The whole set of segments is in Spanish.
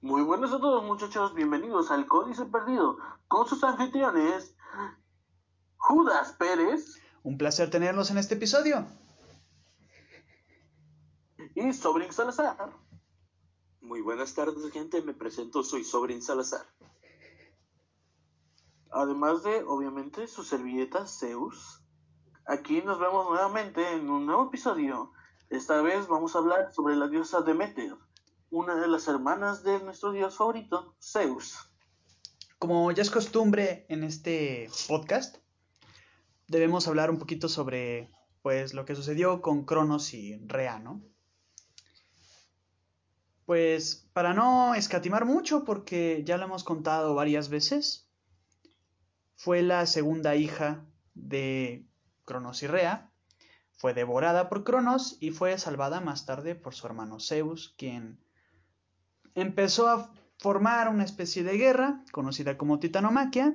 Muy buenas a todos muchachos, bienvenidos al Códice Perdido con sus anfitriones Judas Pérez. Un placer tenerlos en este episodio. Y Sobrin Salazar. Muy buenas tardes gente, me presento, soy Sobrin Salazar. Además de, obviamente, su servilleta Zeus. Aquí nos vemos nuevamente en un nuevo episodio. Esta vez vamos a hablar sobre la diosa Demeter una de las hermanas de nuestro dios favorito, Zeus. Como ya es costumbre en este podcast, debemos hablar un poquito sobre pues lo que sucedió con Cronos y Rea, ¿no? Pues para no escatimar mucho, porque ya lo hemos contado varias veces, fue la segunda hija de Cronos y Rea, fue devorada por Cronos y fue salvada más tarde por su hermano Zeus, quien empezó a formar una especie de guerra conocida como Titanomaquia,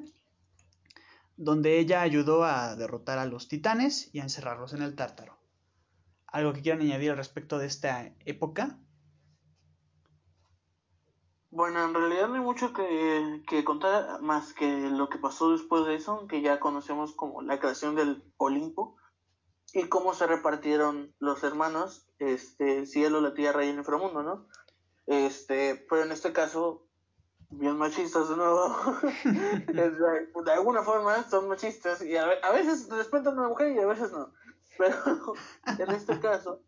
donde ella ayudó a derrotar a los titanes y a encerrarlos en el tártaro. ¿Algo que quieran añadir al respecto de esta época? Bueno, en realidad no hay mucho que, que, contar más que lo que pasó después de eso, que ya conocemos como la creación del Olimpo y cómo se repartieron los hermanos, este, cielo, la tierra y el inframundo, ¿no? Este, pero en este caso, bien machistas de nuevo. de alguna forma son machistas y a, veces respetan a la mujer y a veces no. Pero en este caso,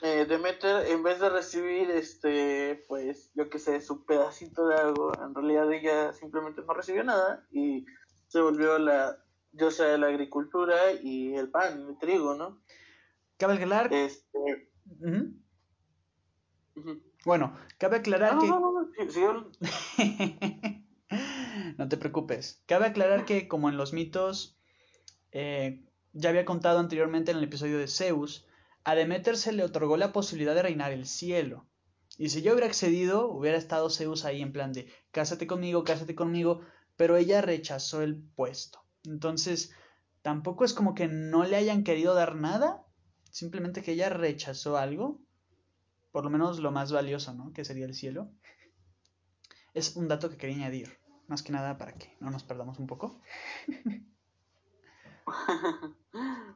eh, Demeter, en vez de recibir, este, pues, yo que sé, su pedacito de algo, en realidad ella simplemente no recibió nada y se volvió la diosa de la agricultura y el pan, el trigo, ¿no? Cabe aclarar. Este. Bueno, cabe aclarar que... No, te preocupes. Cabe aclarar que como en los mitos, eh, ya había contado anteriormente en el episodio de Zeus, a Demeter se le otorgó la posibilidad de reinar el cielo. Y si yo hubiera accedido, hubiera estado Zeus ahí en plan de, cásate conmigo, cásate conmigo, pero ella rechazó el puesto. Entonces, tampoco es como que no le hayan querido dar nada, simplemente que ella rechazó algo por lo menos lo más valioso, ¿no? Que sería el cielo. Es un dato que quería añadir, más que nada para que no nos perdamos un poco.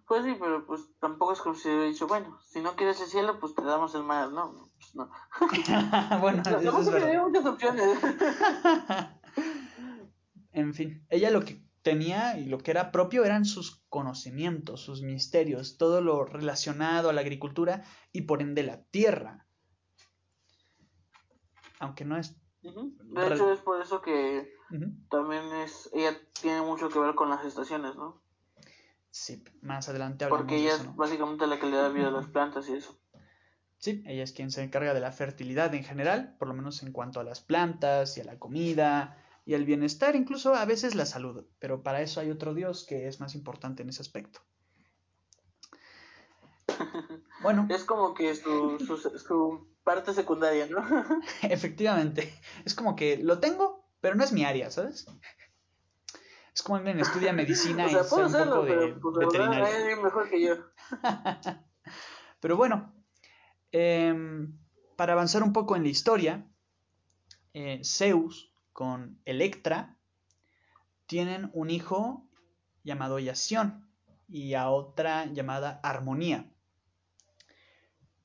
pues sí, pero pues tampoco es como si hubiera dicho, bueno, si no quieres el cielo, pues te damos el mar, ¿no? Pues no. bueno, eso es verdad. muchas opciones. en fin, ella lo que tenía y lo que era propio eran sus conocimientos, sus misterios, todo lo relacionado a la agricultura y por ende la tierra aunque no es... De hecho es por eso que también es, ella tiene mucho que ver con las estaciones, ¿no? Sí, más adelante Porque ella es básicamente la que le da vida a las plantas y eso. Sí, ella es quien se encarga de la fertilidad en general, por lo menos en cuanto a las plantas y a la comida y al bienestar, incluso a veces la salud, pero para eso hay otro dios que es más importante en ese aspecto. Bueno. Es como que su, su parte secundaria, ¿no? Efectivamente. Es como que lo tengo, pero no es mi área, ¿sabes? Es como alguien estudia medicina y sabe un poco de pues, veterinaria. Es mejor que yo. pero bueno, em, para avanzar un poco en la historia, eh, Zeus con Electra tienen un hijo llamado Yación y a otra llamada Armonía.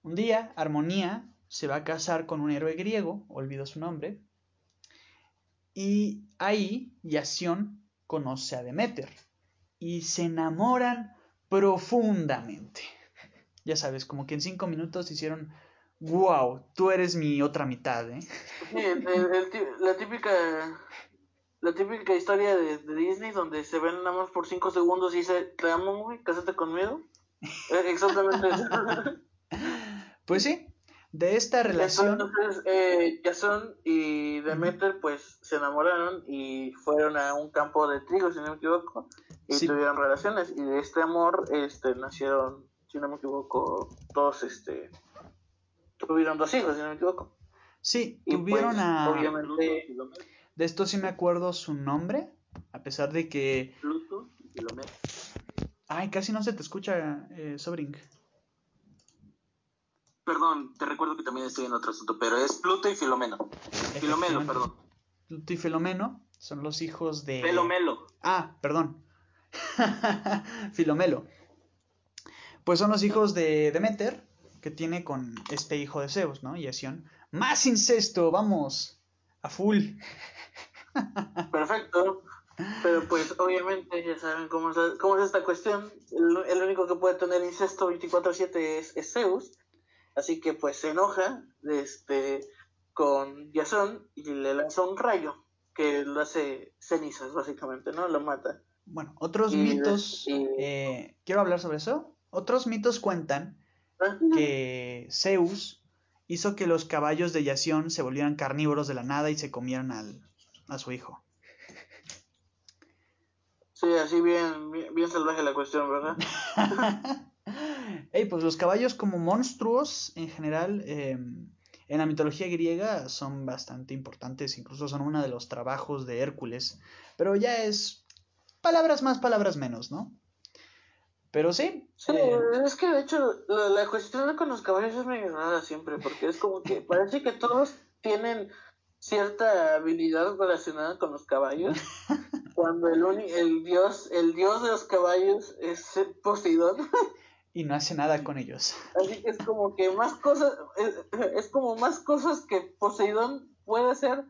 Un día, Armonía se va a casar con un héroe griego, olvido su nombre, y ahí Yación conoce a Demeter y se enamoran profundamente. Ya sabes, como que en cinco minutos hicieron, wow, tú eres mi otra mitad, ¿eh? la típica la típica historia de, Disney donde se ven nada más por cinco segundos y dice, te amo, güey, cásate conmigo. Exactamente Pues sí, de esta relación. Entonces, eh, Jason y Demeter, pues se enamoraron y fueron a un campo de trigo, si no me equivoco, y tuvieron relaciones. Y de este amor este, nacieron, si no me equivoco, dos, este, tuvieron dos hijos, si no me equivoco. Sí, tuvieron pues, a. Obviamente. De esto sí me acuerdo su nombre, a pesar de que. Pluto y Ay, casi no se te escucha, eh, Sobring. Perdón, te recuerdo que también estoy en otro asunto, pero es Pluto y Filomeno. Filomeno, perdón. Pluto y Filomeno son los hijos de... Filomelo. Ah, perdón. Filomelo. Pues son los hijos de Demeter, que tiene con este hijo de Zeus, ¿no? Y Hesión. Más incesto, vamos, a full. Perfecto. Pero pues obviamente ya saben cómo es, cómo es esta cuestión. El, único que puede tener incesto 24/7 es, es, Zeus. Así que pues se enoja este, con Jason y le lanza un rayo que lo hace cenizas básicamente, ¿no? Lo mata. Bueno, otros mitos, eh, quiero hablar sobre eso. Otros mitos cuentan que Zeus hizo que los caballos de Yación se volvieran carnívoros de la nada y se comieran al, a su hijo. Sí, así bien, bien, salvaje la cuestión, ¿verdad? Ey, pues los caballos como monstruos en general em, en la mitología griega son bastante importantes, incluso son uno de los trabajos de Hércules, pero ya es palabras más, palabras menos, ¿no? Pero sí. Sí, eh, es que de hecho la, cuestión con los caballos es medio rara siempre, porque es como que parece que todos tienen cierta habilidad relacionada con los caballos, cuando el, el dios el dios de los caballos es Poseidón. y no hace nada con ellos. Así que es como que más cosas, es, como más cosas que Poseidón puede hacer,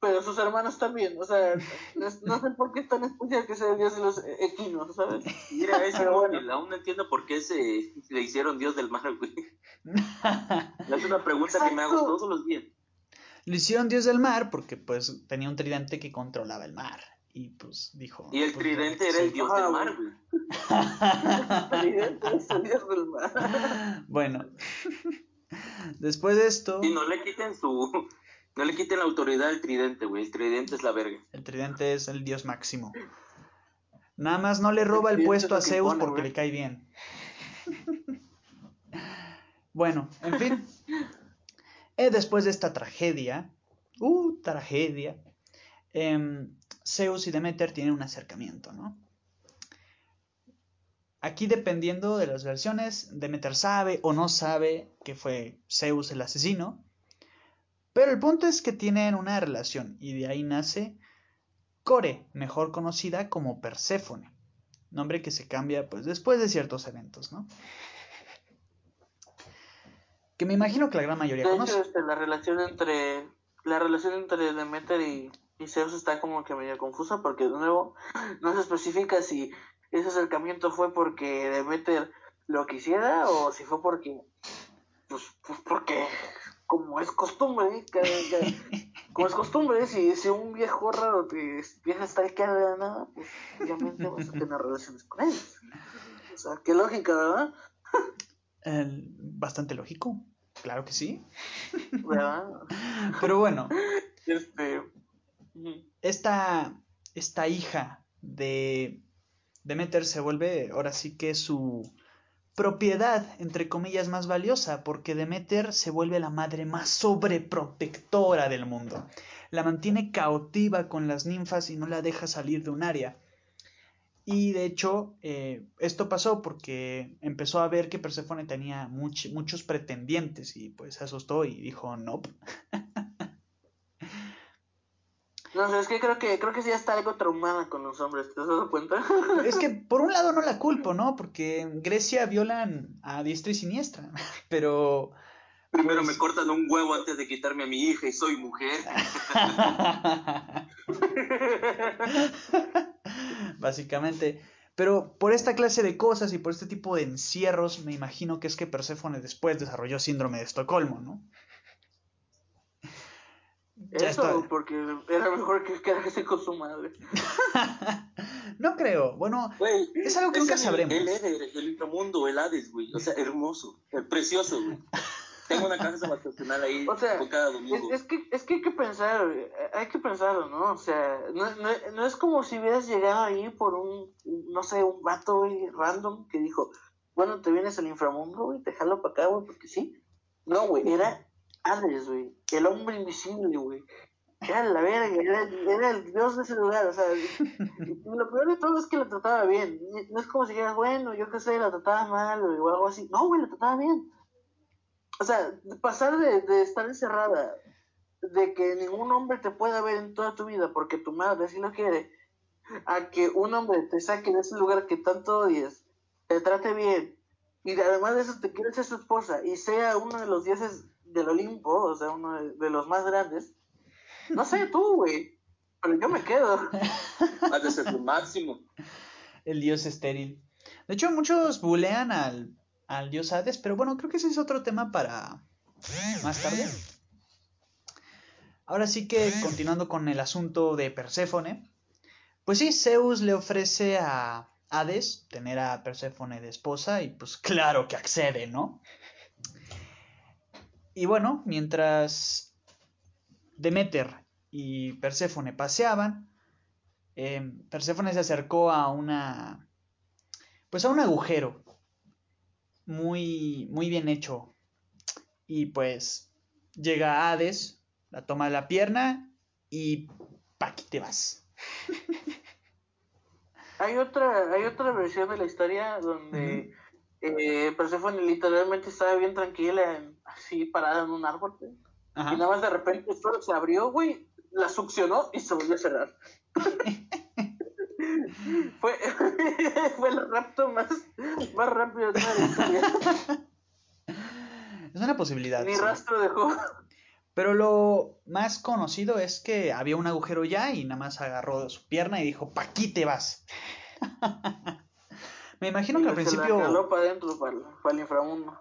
pero sus hermanos también. O sea, no, sé por qué es tan especial que sea el dios de los equinos, ¿sabes? Mira, es bueno. aún no entiendo por qué se le hicieron dios del mar, güey. es una pregunta que me hago todos los días. Le hicieron dios del mar porque pues tenía un tridente que controlaba el mar. Y pues dijo. Y el pues, tridente era el dios del mar, güey. el tridente es el dios del mar. Bueno. Después de esto. Y no le quiten su. No le quiten la autoridad al tridente, güey. El tridente es la verga. El tridente es el dios máximo. Nada más no le roba el, puesto a Zeus porque le cae bien. bueno, en fin. Eh, después de esta tragedia. Uh, tragedia. Eh, Zeus y Demeter tienen un acercamiento, ¿no? Aquí dependiendo de las versiones, Demeter sabe o no sabe que fue Zeus el asesino, pero el punto es que tienen una relación y de ahí nace Core, mejor conocida como Perséfone, nombre que se cambia pues después de ciertos eventos, ¿no? Que me imagino que la gran mayoría conoce. Este, la relación entre la relación entre Demeter y y Zeus está como que medio confusa porque de nuevo no se especifica si ese acercamiento fue porque Demeter lo quisiera o si fue porque pues, pues porque como es costumbre como es costumbre si, si un viejo raro te empieza a estar que de la nada pues obviamente vas a tener relaciones con él. O sea qué lógica verdad bastante lógico claro que sí. ¿verdad? pero bueno. Este esta, esta hija de Demeter se vuelve ahora sí que su propiedad, entre comillas, más valiosa, porque Demeter se vuelve la madre más sobreprotectora del mundo. La mantiene cautiva con las ninfas y no la deja salir de un área. Y de hecho, eh, esto pasó porque empezó a ver que Perséfone tenía muchos pretendientes y pues se asustó y dijo, no. No sé, es que creo que creo que sí está algo traumada con los hombres, ¿te has dado cuenta? Es que por un lado no la culpo, ¿no? Porque en Grecia violan a diestra y siniestra, pero... Primero me pues cortan un huevo antes de quitarme a mi hija y soy mujer. Básicamente. Pero por esta clase de cosas y por este tipo de encierros, me imagino que es que Perséfone después desarrolló síndrome de Estocolmo, ¿no? Eso, porque era mejor que quedarse con su madre. no creo. Bueno, es algo que nunca sabremos. El, inframundo, el Hades, güey. O sea, hermoso, precioso, güey. Tengo una casa vacacional ahí o sea, cada domingo. Es, que, es que hay que pensar, hay que pensarlo, ¿no? O sea, no, no, no, es como si hubieras llegado ahí por un, no sé, un vato, güey, random que dijo, bueno, te vienes al inframundo, güey, te jalo para acá, güey, porque sí. No, güey, era Hades, güey. El hombre invisible, güey. Era la verga, era, el dios de ese lugar, o sea, lo peor de todo es que la trataba bien. No es como si dijeras, bueno, yo qué sé, la trataba mal o algo así. No, güey, la trataba bien. o sea, pasar de, de estar encerrada, de que ningún hombre te pueda ver en toda tu vida porque tu madre así lo quiere, a que un hombre te saque de ese lugar que tanto odias, te trate bien, y además de eso te quiere ser su esposa y sea uno de los dioses del Olimpo, o sea, uno de, los más grandes, no sé tú, güey, pero yo me quedo. Has de ser tu máximo. El dios estéril. De hecho, muchos bulean al, al dios Hades, pero bueno, creo que ese es otro tema para más tarde. Ahora sí que, continuando con el asunto de Perséfone, pues sí, Zeus le ofrece a Hades tener a Perséfone de esposa y pues claro que accede, ¿no? Y bueno, mientras Demeter y Perséfone paseaban, eh, Perséfone se acercó a una, pues a un agujero muy, muy bien hecho. Y pues llega Hades, la toma de la pierna y aquí te vas. Hay otra, hay otra versión de la historia donde eh, Persephone literalmente estaba bien tranquila, así parada en un árbol, Y nada más de repente suelo se abrió, güey, la succionó y se volvió a cerrar. fue, fue el rapto más, más rápido de la historia. Es una posibilidad. Ni rastro dejó. Pero lo más conocido es que había un agujero ya y nada más agarró su pierna y dijo, pa' aquí te vas. Me imagino que al principio...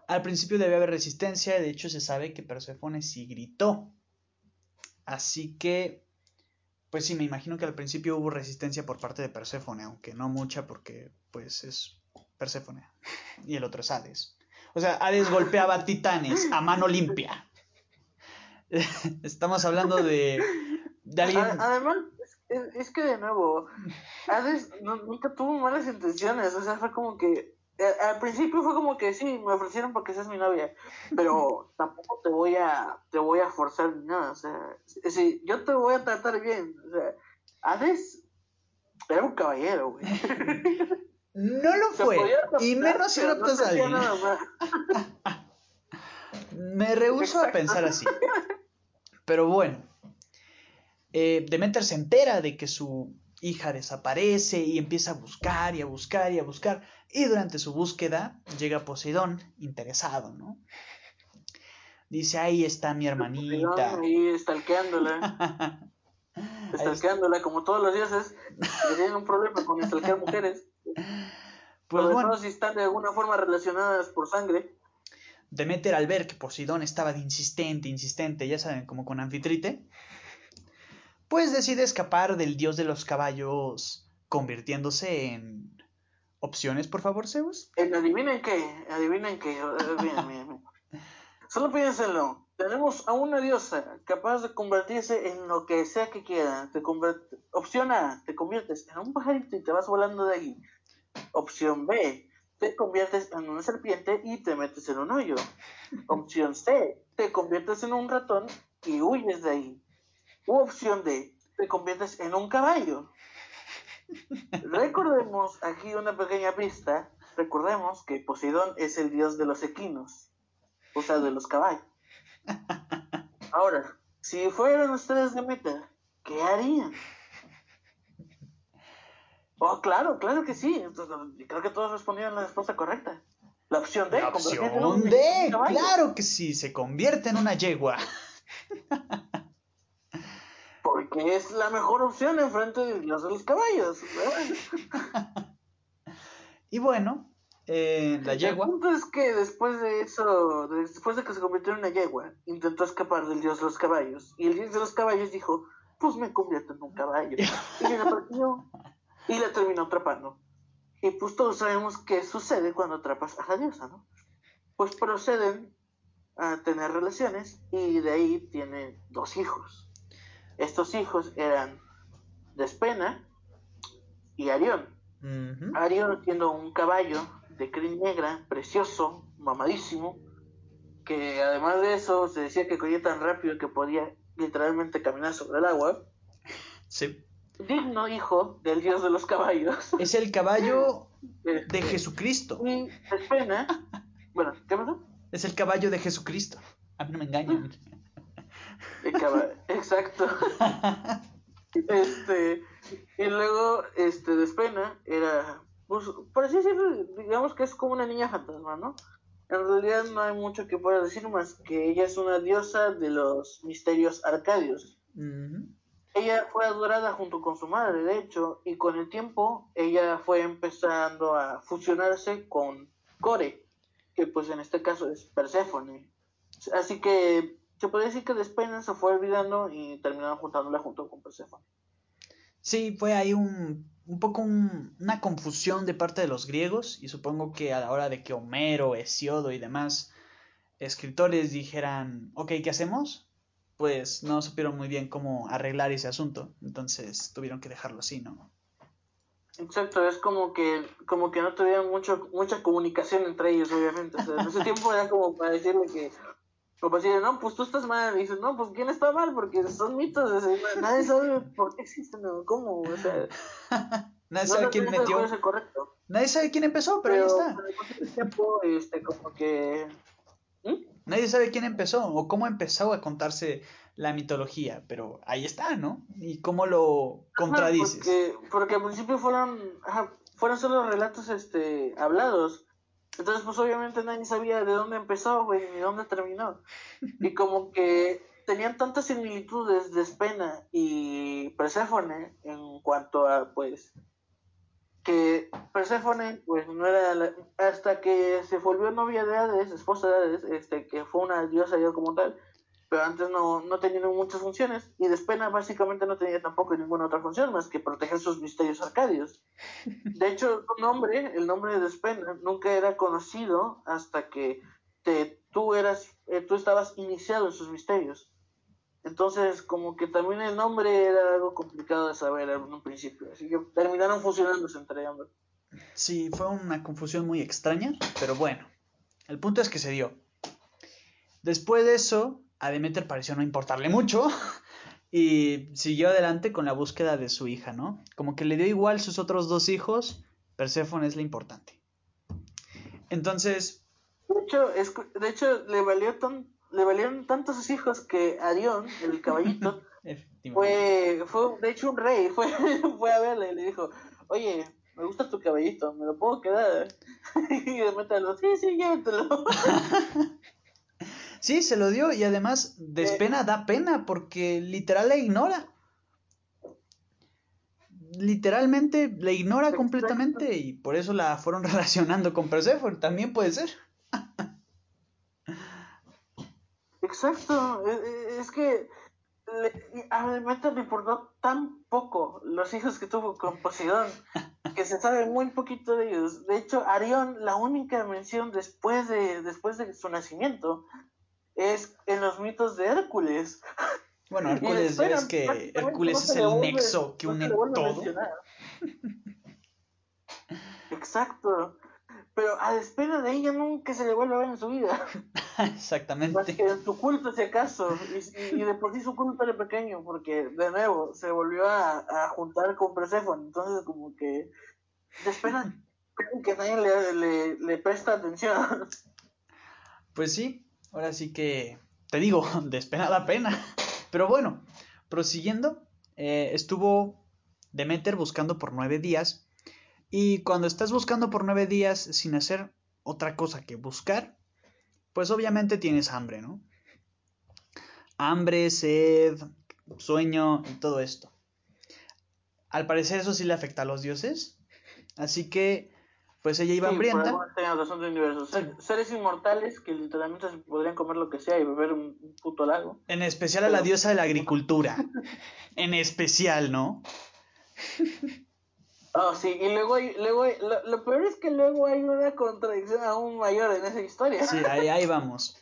Al principio debía haber resistencia, de hecho se sabe que Persephone sí gritó. Así que, pues sí, me imagino que al principio hubo resistencia por parte de Persephone, aunque no mucha porque pues es Persephone y el otro es Hades. O sea, Hades golpeaba titanes a mano limpia. Estamos hablando de, de alguien. Además, es, que de nuevo, Hades nunca tuvo malas intenciones. O sea, fue como que. Eh, al principio fue como que sí, me ofrecieron porque seas mi novia, pero tampoco te voy a te voy a forzar ni nada, o sea, si, yo te voy a tratar bien, o sea, Hades era un caballero, güey. No lo fue, y menos si raptas a alguien. Me rehuso a pensar así. Pero bueno, eh, Demeter se entera de que su hija desaparece y empieza a buscar y a buscar y a buscar. Y durante su búsqueda llega Poseidón interesado, ¿no? Dice, ahí está mi hermanita. ahí estalqueándola. estalqueándola como todos los dioses que tienen un problema con estalquear mujeres. Pues bueno. si están de alguna forma relacionadas por sangre. Demeter al ver que Poseidón estaba de insistente, insistente, ya saben, como con anfitrite, pues decide escapar del dios de los caballos, convirtiéndose en... Opciones, por favor, Zeus. adivinen qué, adivinen qué. Solo piénsenlo. Tenemos a una diosa capaz de convertirse en lo que sea que quiera. Te Opción A, te conviertes en un pajarito y te vas volando de ahí. Opción B, te conviertes en una serpiente y te metes en un hoyo. Opción C, te conviertes en un ratón y huyes de ahí. U opción D, te conviertes en un caballo. Recordemos aquí una pequeña pista. Recordemos que Poseidón es el dios de los equinos, o sea, de los caballos. Ahora, si fueran ustedes de meta, ¿qué harían? Oh, claro, claro que sí. Creo que todos respondieron la respuesta correcta. La opción D. La opción D, claro que sí, se convierte en una yegua. Porque es la mejor opción en frente del dios de los caballos. y bueno, eh, la yegua. El punto es que después de eso, después de que se convirtió en una yegua, intentó escapar del dios de los caballos. Y el dios de los caballos dijo: Pues me convierto en un caballo. y le partió y la terminó atrapando. Y pues todos sabemos qué sucede cuando atrapas a la diosa, ¿no? Pues proceden a tener relaciones y de ahí tiene dos hijos. Estos hijos eran Despena y Arión. Arión siendo un caballo de crin negra, precioso, mamadísimo, que además de eso se decía que corría tan rápido que podía literalmente caminar sobre el agua. Sí digno hijo del dios de los caballos. Es el caballo de este, Jesucristo. Y Despena, bueno, ¿qué pasó? Es el caballo de Jesucristo. A mí no me engañan. Exacto. este, y luego, este, Despena era, pues, por así decirlo, digamos que es como una niña fantasma, ¿no? En realidad no hay mucho que pueda decir más que ella es una diosa de los misterios arcadios. Ella fue adorada junto con su madre, de hecho, y con el tiempo ella fue empezando a fusionarse con Core, que pues en este caso es Perséfone. Así que se puede decir que Despena se fue olvidando y terminaron juntándola junto con Perséfone. Sí, fue ahí un, un poco una confusión de parte de los griegos y supongo que a la hora de que Homero, Hesiodo y demás escritores dijeran, ok, ¿qué hacemos? Pues no supieron muy bien cómo arreglar ese asunto, entonces tuvieron que dejarlo así, ¿no? Exacto, es como que como que no tuvieron mucho mucha comunicación entre ellos, obviamente. O sea, en ese tiempo era como para decirle que, como decirle, no, pues tú estás mal. Y dices, no, pues ¿quién está mal? Porque son mitos. nadie sabe por qué existen o cómo. O sea, nadie sabe quién metió. Nadie sabe quién empezó, pero, ahí está. tiempo, este, como que. ¿Mm? Nadie sabe quién empezó o cómo empezó a contarse la mitología, pero ahí está, ¿no? Y cómo lo contradices. porque, porque, al principio fueron, fueron solo relatos este, hablados. Entonces, pues obviamente nadie sabía de dónde empezó, güey, ni dónde terminó. Y como que tenían tantas similitudes de Spena y Perséfone en cuanto a, pues, que Perséfone, pues, no era hasta que se volvió novia de Hades, esposa de Hades, este, que fue una diosa ya como tal, pero antes no, no tenía muchas funciones y Despena básicamente no tenía tampoco ninguna otra función más que proteger sus misterios arcadios. De hecho, su nombre, el nombre de Despena, nunca era conocido hasta que te, tú, eras, eh, tú estabas iniciado en sus misterios. Entonces, como que también el nombre era algo complicado de saber en un principio, así que terminaron fusionándose entre ambos. Sí, fue una confusión muy extraña, pero bueno, el punto es que se dio. Después de eso, a Demeter pareció no importarle mucho y siguió adelante con la búsqueda de su hija, ¿no? Como que le dio igual sus otros dos hijos, Perséfone es la importante. Entonces... De hecho, de hecho le, valió le valieron tanto sus hijos que Arión, el caballito, fue, fue de hecho un rey, fue, fue a verle y le dijo, oye, me gusta tu caballito, ¿me lo puedo quedar? y lo, sí, sí, llévatelo. Sí, se lo dio y además Despena da pena porque literal le ignora. Literalmente le ignora completamente y por eso la fueron relacionando con Persephone. También puede ser. Exacto. E, e, es que a Demeter le importó tan poco los hijos que tuvo con Poseidón que se sabe muy poquito de ellos. De hecho, Arión, la única mención después de, después de su nacimiento es en los mitos de Hércules. Bueno, Hércules es que Hércules es el nexo que une todo. Exacto. Pero a espera de ella nunca se le vuelve a ver en su vida. Exactamente. Más que en su culto, si acaso. Y, de por sí su culto era pequeño, porque de nuevo se volvió a, juntar con Persephone. Entonces, como que. De espera que nadie le, le, le presta atención. Pues sí, Ahora sí que, te digo, la pena. Pero bueno, prosiguiendo, eh, estuvo Demeter buscando por nueve días. Y cuando estás buscando por nueve días sin hacer otra cosa que buscar, pues obviamente tienes hambre, ¿no? Hambre, sed, sueño y todo esto. Al parecer eso sí le afecta a los dioses. Así que pues ella iba hambrienta. Seres inmortales que literalmente se podrían comer lo que sea y beber un, puto lago. En especial a la diosa de la agricultura. en especial, ¿no? Oh, sí, y luego, hay, luego lo, peor es que luego hay una contradicción aún mayor en esa historia. Sí, ahí, ahí vamos.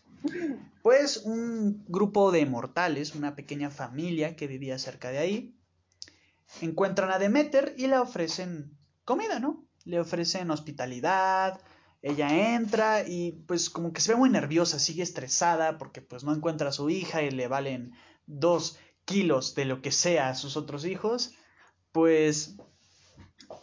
Pues un grupo de mortales, una pequeña familia que vivía cerca de ahí, encuentran a Demeter y le ofrecen comida, ¿no? Le ofrecen hospitalidad, ella entra y pues como que se ve muy nerviosa, sigue estresada porque pues no encuentra a su hija y le valen dos kilos de lo que sea a sus otros hijos, pues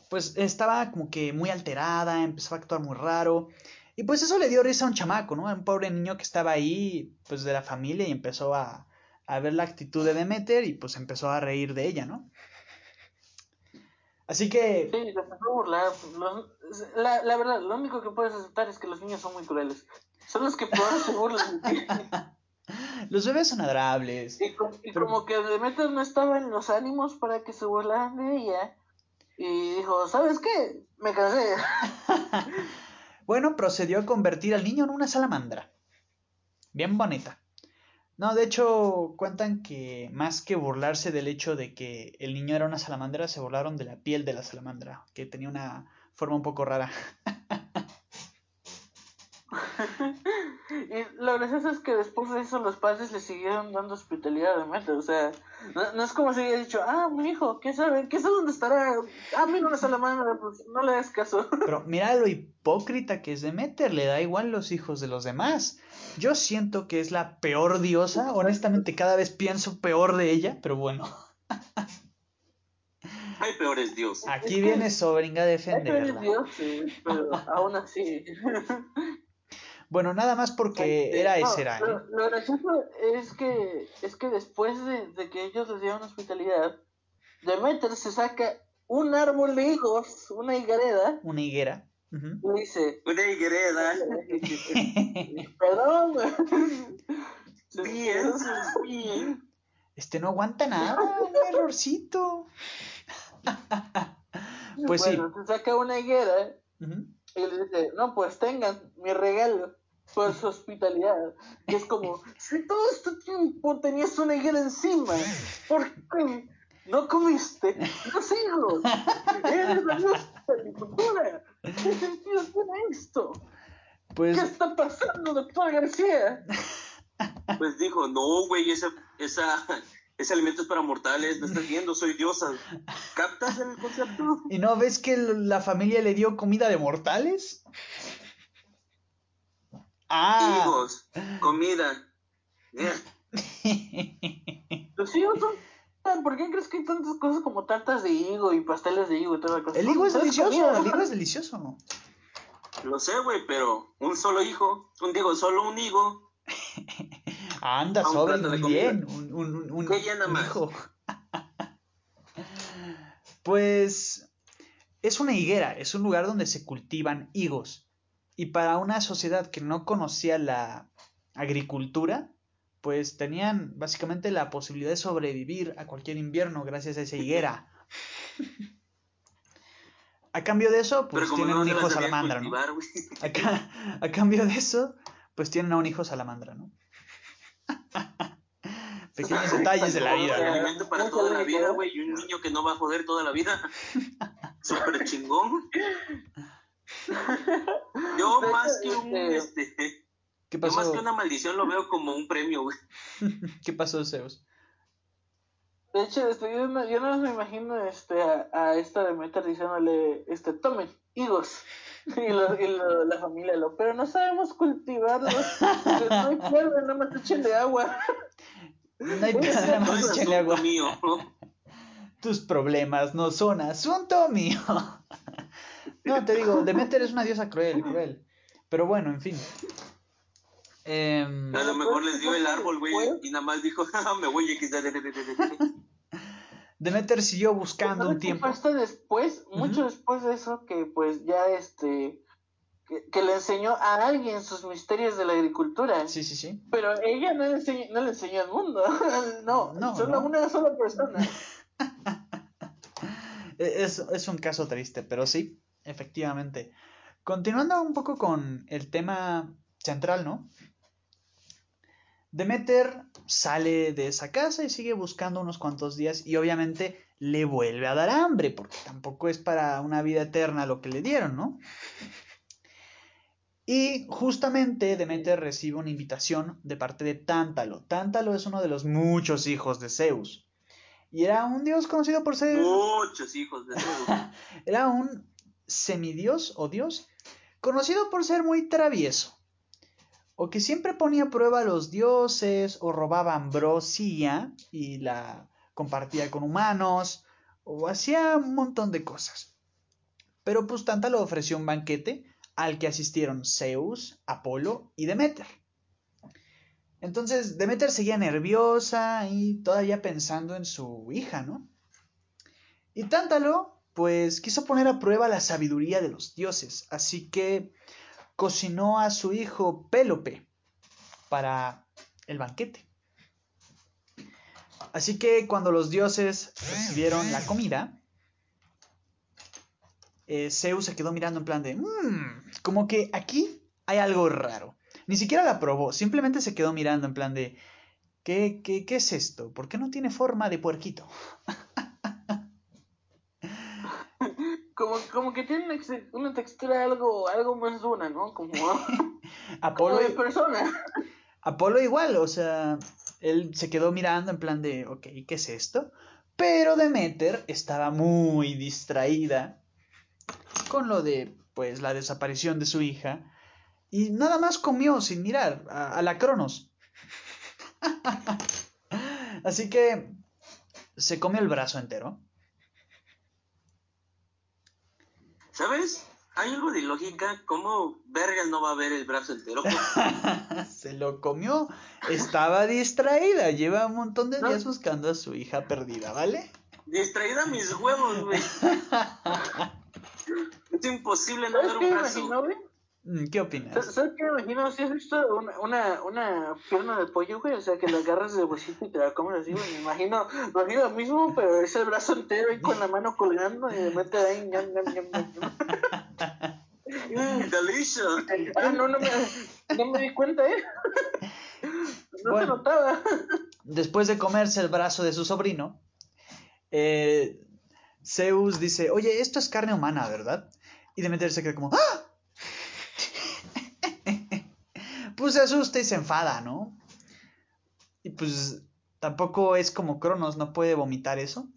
pues estaba como que muy alterada, empezó a actuar muy raro Y pues eso le dio risa a un chamaco, ¿no? A un pobre niño que estaba ahí, pues de la familia y empezó a, a ver la actitud de Demeter y pues empezó a reír de ella, ¿no? Así que... Sí, se empezó a burlar. la, la verdad, lo único que puedes aceptar es que los niños son muy crueles. Son los que peor se burlan. los bebés son adorables. Y, como que Demeter no estaba en los ánimos para que se burlaran de ella. Y dijo, ¿sabes qué? Me cansé. bueno, procedió a convertir al niño en una salamandra. Bien bonita. No, de hecho, cuentan que más que burlarse del hecho de que el niño era una salamandra, se burlaron de la piel de la salamandra, que tenía una forma un poco rara. y lo gracioso es que después de eso los padres le siguieron dando hospitalidad de Demeter. O sea, no, es como si hubiera dicho, ah, mi hijo, ¿qué sabe? ¿Qué sabe dónde estará? Ah, mira una salamandra, pues no le das caso. Pero mira lo hipócrita que es Demeter, le da igual los hijos de los demás. Yo siento que es la peor diosa, honestamente cada vez pienso peor de ella, pero bueno. Hay peores dioses. Aquí viene Sobringa a defenderla. Hay peores dioses, pero aún así. Bueno, nada más porque era ese era. Lo, lo, gracioso es que, es que después de, que ellos les dieron hospitalidad, Demeter se saca un árbol de higos, una higuereda. Una higuera. Y dice: Una higuereda. Perdón. bien, bien. Este no aguanta nada, un errorcito. pues bueno, sí. se saca una higuera. Y le dice, no, pues tengan mi regalo por su hospitalidad. Y es como, si todo este tiempo tenías una higuera encima, ¿por qué no comiste los hijos? Eres la diosa de mi cultura. ¿Qué sentido tiene esto? Pues... ¿Qué está pasando, doctor García? Pues dijo, no, güey, esa, esa, ese alimento es para mortales, no estás viendo, soy diosa. ¿Captas el concepto? ¿Y no ves que la familia le dio comida de mortales? Ah. Higos, comida. Los higos son. ¿Por qué crees que hay tantas cosas como tartas de higo y pasteles de higo y toda la cosa? El higo es delicioso, el higo es delicioso. Lo sé, güey, pero un solo hijo, un digo, solo un higo. Anda, sobre muy bien, un, un, un, hijo. pues es una higuera, es un lugar donde se cultivan higos. Y para una sociedad que no conocía la agricultura, pues tenían básicamente la posibilidad de sobrevivir a cualquier invierno gracias a esa higuera. a cambio de eso, pues tienen un hijo salamandra, ¿no? A, cambio de eso, pues tienen a un hijo salamandra, ¿no? Pequeños detalles de la vida. ¿no? alimento para toda la vida, güey, y un niño que no va a joder toda la vida. Súper chingón. Yo más que un este, este ¿Qué pasó? Yo más que una maldición lo veo como un premio, güey. ¿Qué pasó, Zeus? De hecho, este, yo, no, yo no me imagino este, a, a esta Demeter diciéndole, este, tomen, higos. Y, lo, y lo, la familia lo, pero no sabemos cultivarlos. no hay pierde, nada más échenle agua. No hay pierde, nada más échenle agua. Mío. Tus problemas no son asunto mío. No, te digo, Demeter es una diosa cruel, cruel. Pero bueno, en fin. Eh, a lo mejor les dio el árbol, güey, y nada más dijo, ah, me voy a quitar. Demeter siguió buscando un tiempo. Hasta después, mucho después de eso, que pues ya este. Que, le enseñó a alguien sus misterios de la agricultura. Sí, sí, sí. Pero ella no le enseñó, no le enseñó al mundo. no, no, solo una sola persona. es, es un caso triste, pero sí, efectivamente. Continuando un poco con el tema central, ¿no? Demeter sale de esa casa y sigue buscando unos cuantos días y obviamente le vuelve a dar hambre, porque tampoco es para una vida eterna lo que le dieron, ¿no? Y justamente Demeter recibe una invitación de parte de Tántalo. Tántalo es uno de los muchos hijos de Zeus. Y era un dios conocido por ser... Muchos hijos de Zeus. era un semidios o dios conocido por ser muy travieso o que siempre ponía a prueba a los dioses, o robaba ambrosía y la compartía con humanos, o hacía un montón de cosas. Pero pues Tanta le ofreció un banquete al que asistieron Zeus, Apolo y Demeter. Entonces Demeter seguía nerviosa y todavía pensando en su hija, ¿no? Y Tántalo, pues quiso poner a prueba la sabiduría de los dioses, así que cocinó a su hijo Pélope para el banquete. Así que cuando los dioses recibieron la comida, eh, Zeus se quedó mirando en plan de, mmm, como que aquí hay algo raro. Ni siquiera la probó, simplemente se quedó mirando en plan de, ¿qué, qué, qué es esto? ¿Por qué no tiene forma de puerquito? como, como que tiene una textura algo, algo más dura, ¿no? Como, Apolo, como de persona. Apolo igual, o sea, él se quedó mirando en plan de, ok, ¿qué es esto? Pero Demeter estaba muy distraída con lo de, pues, la desaparición de su hija. Y nada más comió sin mirar a, la Cronos. Así que se comió el brazo entero. ¿Sabes? Hay algo de lógica. ¿Cómo verga no va a ver el brazo entero? se lo comió. Estaba distraída. Lleva un montón de días buscando a su hija perdida, ¿vale? Distraída mis huevos, güey. es imposible no ver un brazo. ¿Qué opinas? ¿Sabes qué me imagino? Si has visto una, una, una, pierna de pollo, güey, o sea, que la agarras de huesito y te la comes así, güey, me imagino, me imagino lo mismo, pero es el brazo entero ahí con la mano colgando y le mete ahí, ñam, ñam, ñam, ñam. Delicious. Ah, no, no me, no me di cuenta, ¿eh? No se notaba. Después de comerse el brazo de su sobrino, eh, Zeus dice, oye, esto es carne humana, ¿verdad? Y Demeter se queda como, ¡ah! Pues se asusta y se enfada, ¿no? Y pues tampoco es como Cronos, no puede vomitar eso.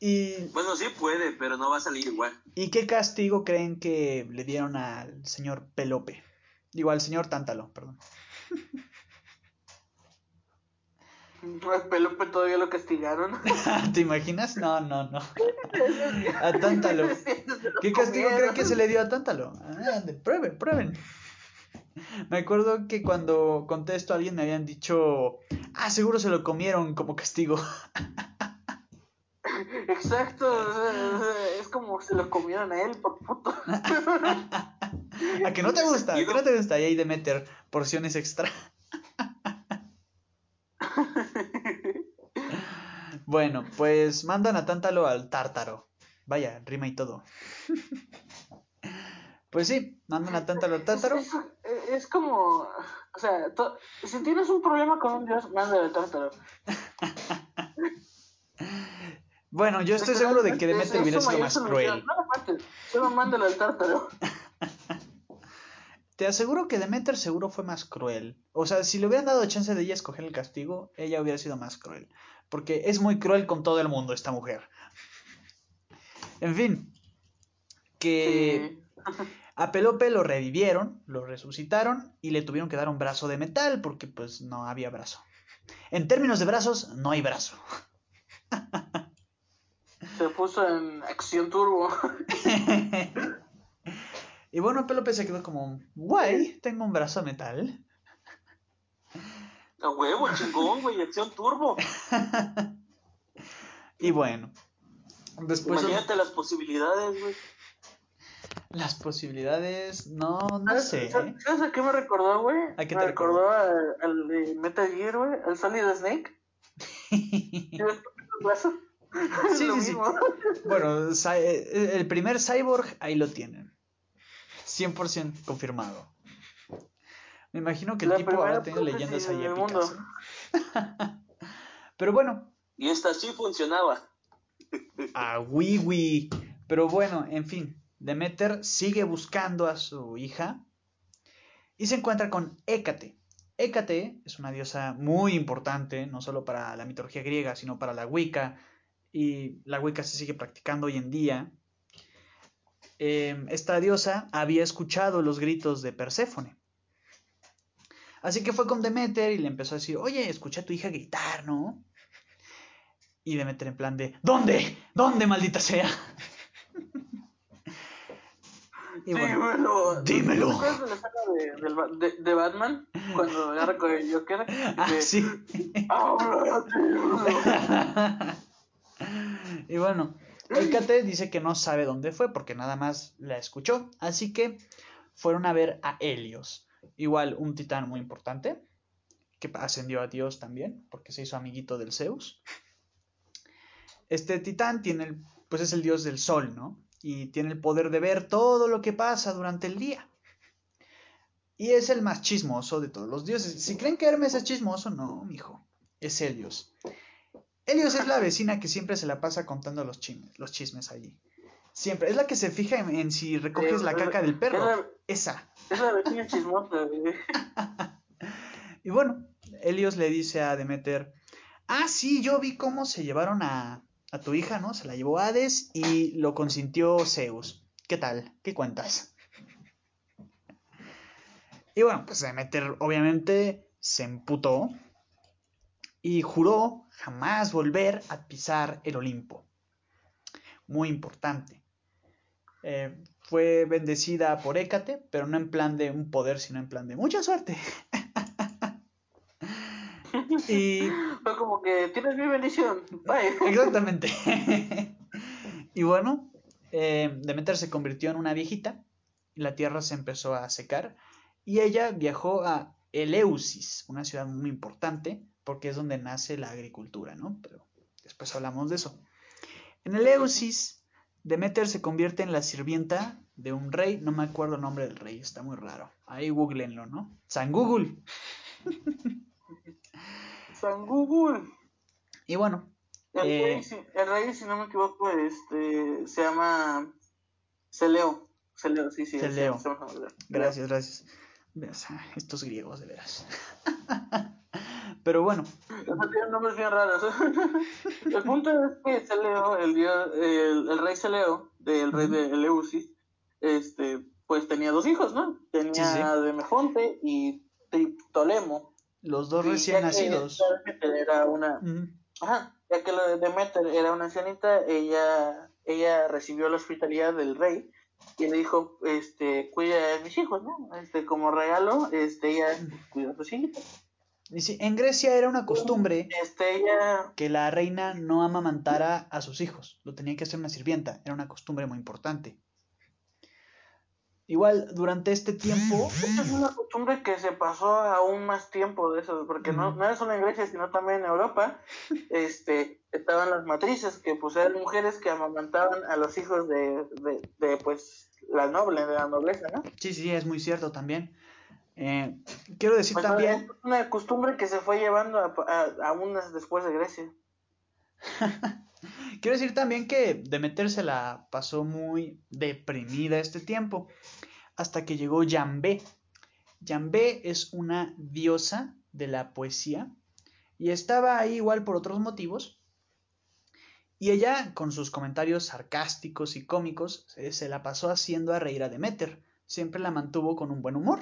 Y... Bueno, sí puede, pero no va a salir igual. ¿Y qué castigo creen que le dieron al señor Pelope? Digo, al señor Tántalo, perdón. Al Pelope todavía lo castigaron. ¿Te imaginas? No, no, no. A Tántalo. ¿Qué castigo creen que se le dio a Tántalo? Ah, prueben, prueben. Me acuerdo que cuando contesto a alguien me habían dicho, ah, seguro se lo comieron como castigo. Exacto, es como se lo comieron a él por puto. ¿A que no te gusta? ¿A que no te gusta? Y ahí de meter porciones extra. bueno, pues mandan a Tántalo al tártaro. Vaya, rima y todo. Pues sí, mandan a Tántalo al tártaro. Es, como, o sea, si tienes un problema con un dios, mándalo al tártaro. bueno, yo estoy seguro de que Demeter hubiera sido más cruel. No, solo mándalo al tártaro. Te aseguro que Demeter seguro fue más cruel. O sea, si le hubieran dado chance de ella escoger el castigo, ella hubiera sido más cruel. Porque es muy cruel con todo el mundo esta mujer. En fin. Que a Pelope lo revivieron, lo resucitaron y le tuvieron que dar un brazo de metal porque pues no había brazo. En términos de brazos, no hay brazo. Se puso en acción turbo. y bueno, Pelope se quedó como, guay, tengo un brazo de metal. A huevo, chingón, güey, acción turbo. y bueno, después... Imagínate las posibilidades, güey. Las posibilidades, no, no sé. ¿Sabes, a qué me recordó, güey? ¿A qué me te recordó al, al de Metal Gear, güey, al Solid Snake. ¿Sí sí, sí, sí. Bueno, eh, el primer cyborg ahí lo tienen. 100% confirmado. Me imagino que el tipo habrá tenido leyendas ahí épicas. Pero bueno. Y esta sí funcionaba. Ah, oui, Pero bueno, en fin. Demeter sigue buscando a su hija y se encuentra con Hécate. Hécate es una diosa muy importante, no solo para la mitología griega, sino para la Wicca, y la Wicca se sigue practicando hoy en día. Em, esta diosa había escuchado los gritos de Perséfone. Así que fue con Demeter y le empezó a decir, oye, escuché a tu hija gritar, ¿no? Y Demeter en plan de, ¿dónde? ¿Dónde, maldita sea? Y bueno, dímelo. dímelo. ¿No te acuerdas de la escena de, de- de Batman? Cuando agarra con el Joker. ah, de, sí. Y bueno, Hécate dice que no sabe dónde fue porque nada más la escuchó. Así que fueron a ver a Helios. Igual un titán muy importante. Que ascendió a Dios también. Porque se hizo amiguito del Zeus. Este titán tiene el, pues es el dios del sol, ¿no? Y tiene el poder de ver todo lo que pasa durante el día. Y es el más chismoso de todos los dioses. Si creen que Hermes es chismoso, no, mijo. Es Helios. Helios es la vecina que siempre se la pasa contando los chismes, los chismes allí. Siempre. Es la que se fija en, en si recoges la caca del Es perro. la, Esa. es la vecina chismosa. Y bueno, Helios le dice a Demeter, ah, sí, yo vi cómo se llevaron a, a tu hija, ¿no? Se la llevó Hades y lo consintió Zeus. ¿Qué tal? ¿Qué cuentas? Y bueno, pues Demeter obviamente se emputó y juró jamás volver a pisar el Olimpo. Muy importante. Eh, fue bendecida por Hécate, pero no en plan de un poder, sino en plan de mucha suerte. y Fue como que tienes mi bendición. Bye. Exactamente. y bueno, eh, Demeter se convirtió en una viejita, y la tierra se empezó a secar, y ella viajó a Eleusis, una ciudad muy importante, porque es donde nace la agricultura, ¿no? Pero después hablamos de eso. En Eleusis, Demeter se convierte en la sirvienta de un rey, no me acuerdo el nombre del rey, está muy raro. Ahí googleenlo, ¿no? San Google. San Google. Y bueno, El, Eh. rey, si- el rey, si no me equivoco, este, se llama Celeo. Celeo, sí, sí. Celeo. se llama. Gracias, gracias. Estos griegos, de veras. Pero bueno, O sea, tienen nombres bien raros. el punto es que Celeo, el dios, el, el rey Celeo, del rey de Eleusis, este, pues tenía dos hijos, ¿no? Tenía Sí, sí. Demefonte y Ptolemo. los dos recién ya nacidos. era una, Ujú. ajá, ya que la de Demeter era una ancianita, ella, ella recibió la hospitalidad del rey y le dijo, este, cuida de mis hijos, ¿no? Este, como regalo, este, ella cuida a sus hijos. Sí, en Grecia era una costumbre Este, que la reina no amamantara a sus hijos. Lo tenía que hacer una sirvienta. Era una costumbre muy importante. Igual, durante este tiempo, Esta es una costumbre que se pasó aún más tiempo de eso, porque no, no era solo en Grecia, sino también en Europa, este, estaban las matrices, que pues eran mujeres que amamantaban a los hijos de, de, de, pues, la noble, de la nobleza, ¿no? sí, sí, es muy cierto también. Eh, quiero decir Pues, también, Es una costumbre que se fue llevando a, a, aún después de Grecia. quiero decir también que Demeter se la pasó muy deprimida este tiempo. Hasta que llegó Yambé. Yambé es una diosa de la poesía. Y estaba ahí igual por otros motivos. Y ella, con sus comentarios sarcásticos y cómicos, se, se la pasó haciendo a reír a Demeter. Siempre la mantuvo con un buen humor.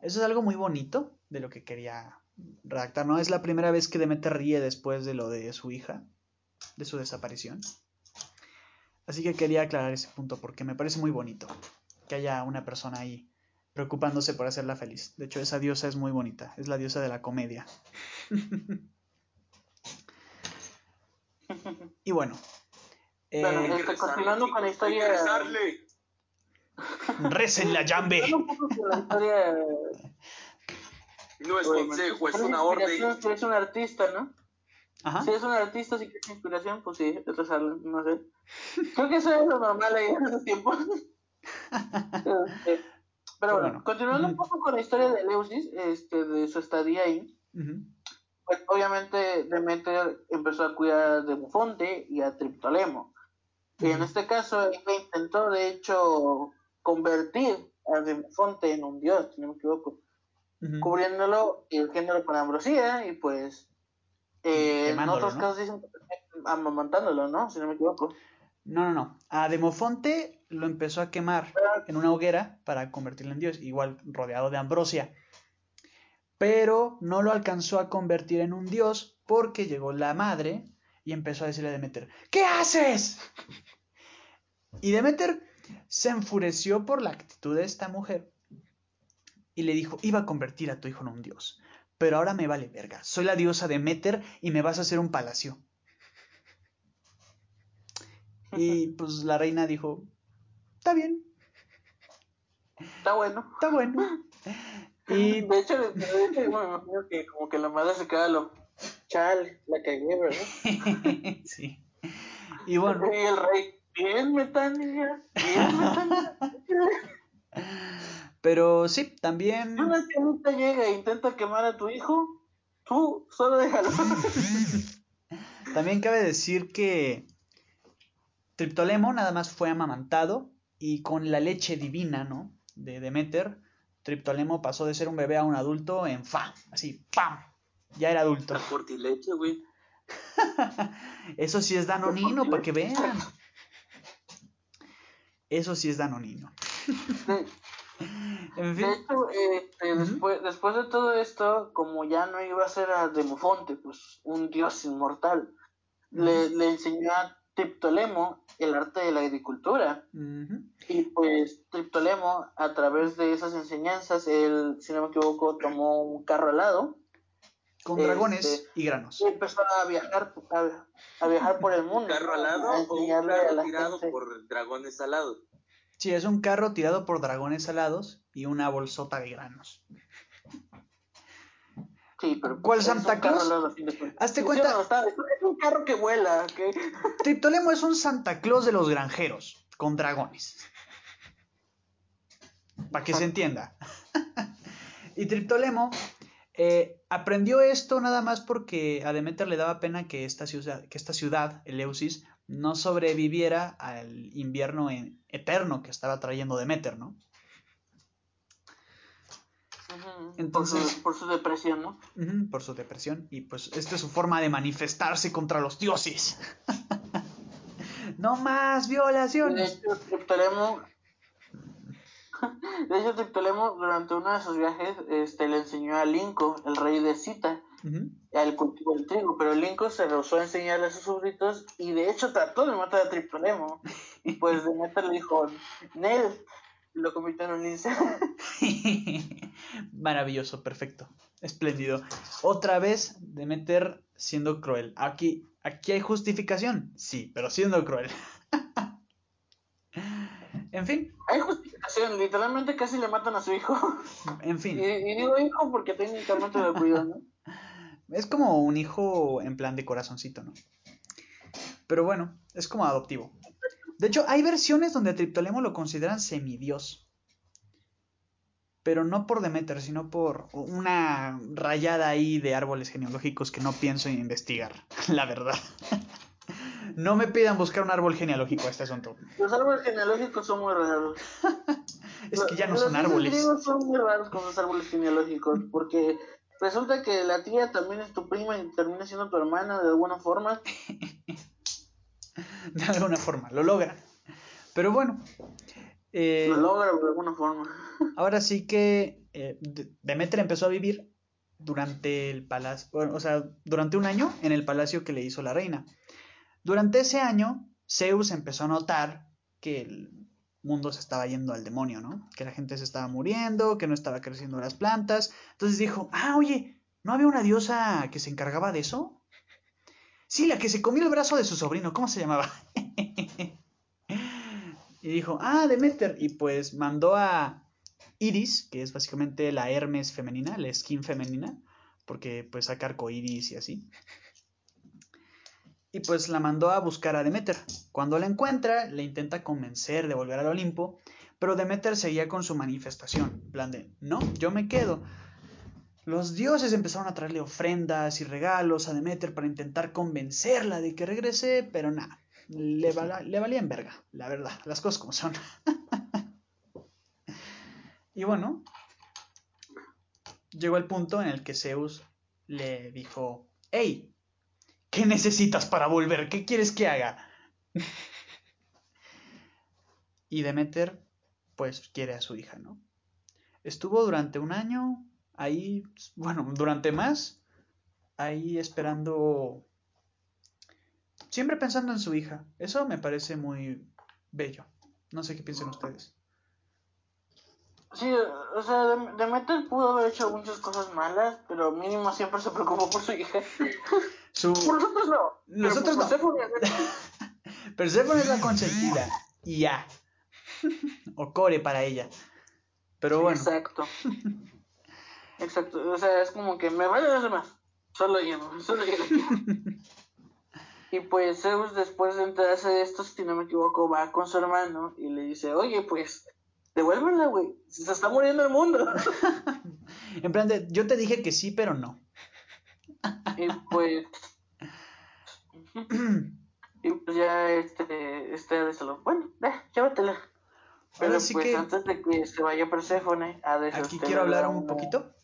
Eso es algo muy bonito de lo que quería redactar. No es la primera vez que Demeter ríe después de lo de su hija, de su desaparición. Así que quería aclarar ese punto porque me parece muy bonito que haya una persona ahí preocupándose por hacerla feliz. De hecho, esa diosa es muy bonita. Es la diosa de la comedia. y bueno. eh, Bueno, Este, continuando con la historia-. Recen la Yambe. No es bueno, consejo, es si una orden. Si es un artista, ¿no? Ajá. Si es un artista, si quieres inspiración, pues sí, es rezarle, no sé. Creo que eso es lo normal ahí en esos tiempos. Este, pero bueno, bueno. continuando un poco con la historia de Eleusis, este, de su estadía ahí, Ujú. pues obviamente Demeter empezó a cuidar de Bufonte y a Triptolemo. Y en este caso, ella intentó de hecho convertir a Demofonte en un dios, si no me equivoco, cubriéndolo y ungiéndolo con ambrosía y pues eh, en otros ¿no? casos dicen amamantándolo, ¿no? Si no me equivoco. No, no, no. A Demofonte lo empezó a quemar en una hoguera para convertirlo en dios, igual rodeado de ambrosia. Pero no lo alcanzó a convertir en un dios porque llegó la madre y empezó a decirle a Demeter, ¿qué haces? Y Demeter se enfureció por la actitud de esta mujer y le dijo, iba a convertir a tu hijo en un dios, pero ahora me vale verga, soy la diosa de Meter y me vas a hacer un palacio. Y pues la reina dijo, está bien. Está bueno. Está bueno. Y de hecho, de hecho me imagino que como que la madre se queda lo chale, la cagué, ¿verdad? sí. Y bueno. Y el rey, bien Metania, bien Metania. Pero sí, también. Si una chanita llega e intenta quemar a tu hijo, tú solo déjalo. también cabe decir que Triptolemo nada más fue amamantado y con la leche divina, ¿no? De Demeter, Triptolemo pasó de ser un bebé a un adulto en fa, así, ¡pam! Ya era adulto. La cortileche, güey. Eso sí es danonino, para que vean. Eso sí es danonino. en fin. De hecho, este, después, después de todo esto, como ya no iba a ser a Demofonte, pues un dios inmortal, le, le enseñó a Triptolemo el arte de la agricultura. Y pues Triptolemo, a través de esas enseñanzas, él, si no me equivoco, tomó un carro alado. Con dragones este, y granos. Y empezó a viajar, a, viajar por el mundo. ¿Un carro alado o un carro tirado por dragones alados? Sí, es un carro tirado por dragones alados y una bolsota de granos. Sí, pero ¿Cuál Santa Claus? Hazte cuenta. es un carro que vuela. ¿okay? Triptolemo es un Santa Claus de los granjeros, con dragones. Para que se entienda. y Triptolemo eh, aprendió esto nada más porque a Demeter le daba pena que esta ciudad, que esta ciudad Eleusis, no sobreviviera al invierno eterno que estaba trayendo Demeter, ¿no? Entonces, por su, depresión, ¿no? por su depresión. Y pues esta es su forma de manifestarse contra los dioses. no más violaciones. De hecho, Triptolemo, de hecho, Triptolemo durante uno de sus viajes este, le enseñó a Linco, el rey de Cita, al cultivo del trigo, pero Linco se rehusó a enseñarle a sus súbditos y de hecho trató de matar a Triptolemo. Y pues Demeter le dijo, Nel, lo convirtió en un lince. Maravilloso, perfecto. Espléndido. Otra vez Demeter siendo cruel. Aquí, aquí hay justificación. Sí, pero siendo cruel. en fin. Hay justificación. Literalmente casi le matan a su hijo. En fin. Y, digo hijo porque técnicamente lo cuido, ¿no? Es como un hijo en plan de corazoncito, ¿no? Pero bueno, es como adoptivo. De hecho, hay versiones donde a Triptolemo lo consideran semidios. Pero no por Demeter, sino por una rayada ahí de árboles genealógicos que no pienso en investigar, la verdad. No me pidan buscar un árbol genealógico a este asunto. Los árboles genealógicos son muy raros. es que ya no son árboles. Los son muy raros con los árboles genealógicos, porque resulta que la tía también es tu prima y termina siendo tu hermana de alguna forma. de alguna forma, lo logran. Pero bueno. Eh, lo logra de alguna forma. ahora sí que eh, Demeter empezó a vivir durante el palacio, o sea, durante un año en el palacio que le hizo la reina. Durante ese año, Zeus empezó a notar que el mundo se estaba yendo al demonio, ¿no? Que la gente se estaba muriendo, que no estaba creciendo las plantas. Entonces dijo, ah, oye, ¿no había una diosa que se encargaba de eso? Sí, la que se comió el brazo de su sobrino, ¿cómo se llamaba? y dijo, ah, Demeter. Y pues mandó a Iris, que es básicamente la Hermes femenina, la skin femenina, porque pues saca arcoiris y así. Y pues la mandó a buscar a Demeter. Cuando la encuentra, le intenta convencer de volver al Olimpo, pero Demeter seguía con su manifestación, plan de, no, yo me quedo. Los dioses empezaron a traerle ofrendas y regalos a Demeter para intentar convencerla de que regrese, pero nada, le, le valía en verga, la verdad, las cosas como son. y bueno, llegó el punto en el que Zeus le dijo, hey, ¿qué necesitas para volver? ¿Qué quieres que haga? y Demeter, pues, quiere a su hija, ¿no? Estuvo durante un año ahí, bueno, durante más, ahí esperando, siempre pensando en su hija. Eso me parece muy bello. No sé qué piensan ustedes. Sí, o sea, Demeter pudo haber hecho muchas cosas malas, pero mínimo siempre se preocupó por su hija. Por nosotros no. Nosotros no. Persephone es la consentida. Y ya. o core para ella. Pero bueno. Exacto. Exacto. O sea, es como que me vale los demás. Solo yo, solo yo. y pues Zeus, después de enterarse de esto, si no me equivoco, va con su hermano y le dice, oye, pues, devuélvela, güey. Se está muriendo el mundo. en plan de, yo te dije que sí, pero no. Y pues... y pues ya este, este de salón, bueno, ya, llévatela. Pero pues antes de que se vaya Perséfone, a Aquí quiero hablar un poquito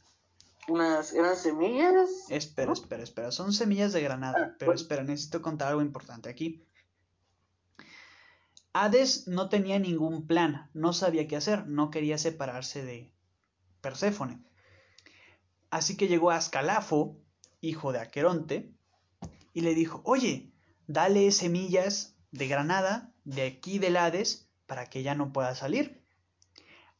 unas, ¿eran semillas? Espera, espera, espera, son semillas de granada, ah, pero espera, necesito contar algo importante aquí. Hades no tenía ningún plan, no sabía qué hacer, no quería separarse de Perséfone. Así que llegó a Ascalafo, hijo de Aqueronte, y le dijo, oye, dale semillas de granada de aquí del Hades para que ya no pueda salir.